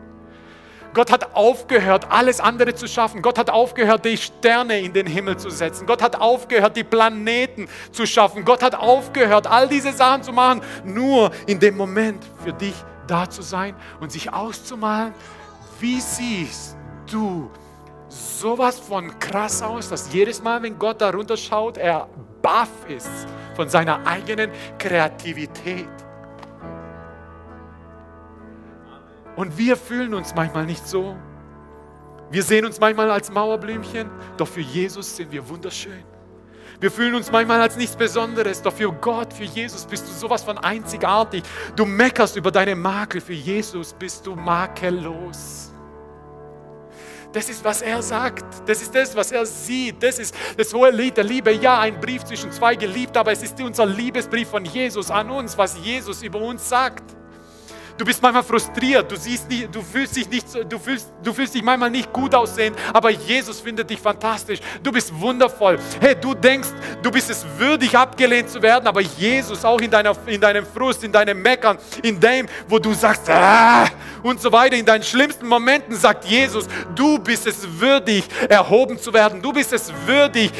Speaker 1: Gott hat aufgehört, alles andere zu schaffen. Gott hat aufgehört, die Sterne in den Himmel zu setzen. Gott hat aufgehört, die Planeten zu schaffen. Gott hat aufgehört, all diese Sachen zu machen, nur in dem Moment für dich da zu sein und sich auszumalen, wie siehst du sowas von krass aus, dass jedes Mal, wenn Gott darunter schaut, er baff ist von seiner eigenen Kreativität. Und wir fühlen uns manchmal nicht so. Wir sehen uns manchmal als Mauerblümchen, doch für Jesus sind wir wunderschön. Wir fühlen uns manchmal als nichts Besonderes, doch für Gott, für Jesus bist du sowas von einzigartig. Du meckerst über deine Makel, für Jesus bist du makellos. Das ist, was er sagt. Das ist das, was er sieht. Das ist das hohe Lied der Liebe. Ja, ein Brief zwischen zwei Geliebten, aber es ist unser Liebesbrief von Jesus an uns, was Jesus über uns sagt. Du bist manchmal frustriert, du, siehst nicht, du, fühlst dich nicht, du, fühlst, du fühlst dich manchmal nicht gut aussehen, aber Jesus findet dich fantastisch. Du bist wundervoll. Hey, du denkst, du bist es würdig, abgelehnt zu werden, aber Jesus auch in, deiner, in deinem Frust, in deinem Meckern, in dem, wo du sagst, ah, und so weiter, in deinen schlimmsten Momenten sagt Jesus, du bist es würdig, erhoben zu werden. Du bist es würdig,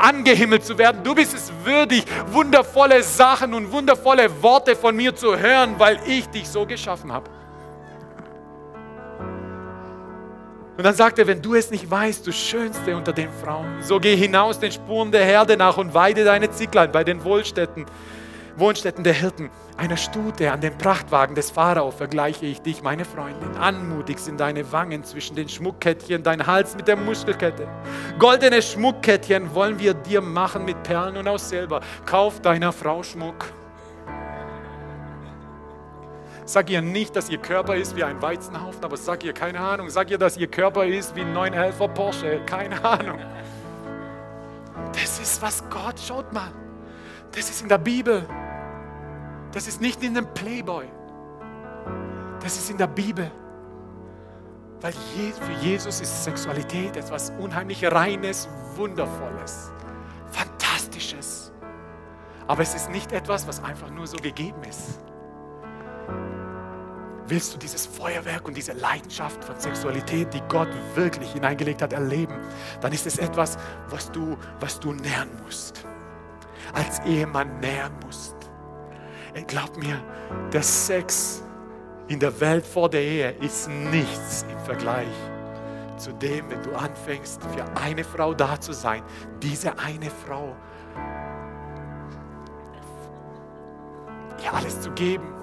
Speaker 1: angehimmelt zu werden. Du bist es würdig, wundervolle Sachen und wundervolle Worte von mir zu hören, weil ich dich so geschaffen habe. Und dann sagt er, wenn du es nicht weißt, du Schönste unter den Frauen, so geh hinaus den Spuren der Herde nach und weide deine Zicklein bei den Wohlstätten, Wohnstätten der Hirten. Einer Stute an dem Prachtwagen des Pharao vergleiche ich dich, meine Freundin. Anmutig sind deine Wangen zwischen den Schmuckkettchen, dein Hals mit der Muskelkette. Goldene Schmuckkettchen wollen wir dir machen mit Perlen und aus Silber. Kauf deiner Frau Schmuck. Sag ihr nicht, dass ihr Körper ist wie ein Weizenhaufen, aber sag ihr, keine Ahnung, sag ihr, dass ihr Körper ist wie ein 911er Porsche, keine Ahnung. Das ist, was Gott, schaut mal, das ist in der Bibel. Das ist nicht in dem Playboy. Das ist in der Bibel. Weil für Jesus ist Sexualität etwas unheimlich Reines, Wundervolles, Fantastisches. Aber es ist nicht etwas, was einfach nur so gegeben ist. Willst du dieses Feuerwerk und diese Leidenschaft von Sexualität, die Gott wirklich hineingelegt hat, erleben, dann ist es etwas, was du, was du nähern musst. Als Ehemann nähern musst. Glaub mir, der Sex in der Welt vor der Ehe ist nichts im Vergleich zu dem, wenn du anfängst, für eine Frau da zu sein, diese eine Frau, ihr alles zu geben,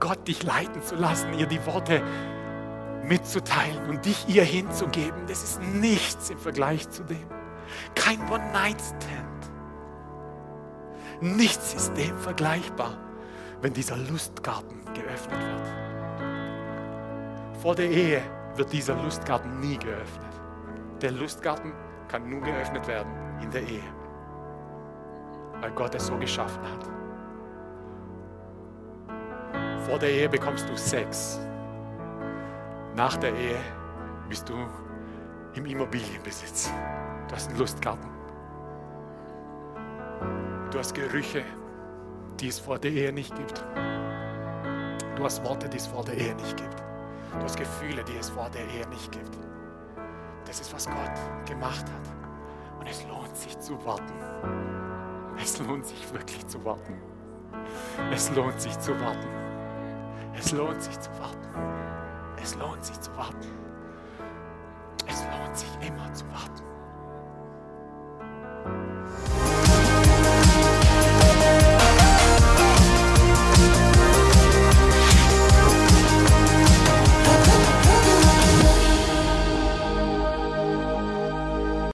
Speaker 1: Gott dich leiten zu lassen, ihr die Worte mitzuteilen und dich ihr hinzugeben, das ist nichts im Vergleich zu dem. Kein One-Night-Stand. Nichts ist dem vergleichbar, wenn dieser Lustgarten geöffnet wird. Vor der Ehe wird dieser Lustgarten nie geöffnet. Der Lustgarten kann nur geöffnet werden in der Ehe, weil Gott es so geschaffen hat. Vor der Ehe bekommst du Sex. Nach der Ehe bist du im Immobilienbesitz. Du hast einen Lustgarten. Du hast Gerüche, die es vor der Ehe nicht gibt. Du hast Worte, die es vor der Ehe nicht gibt. Du hast Gefühle, die es vor der Ehe nicht gibt. Das ist, was Gott gemacht hat. Und es lohnt sich zu warten. Es lohnt sich wirklich zu warten. Es lohnt sich zu warten. Es lohnt sich zu warten. Es lohnt sich zu warten. Es lohnt sich immer zu warten.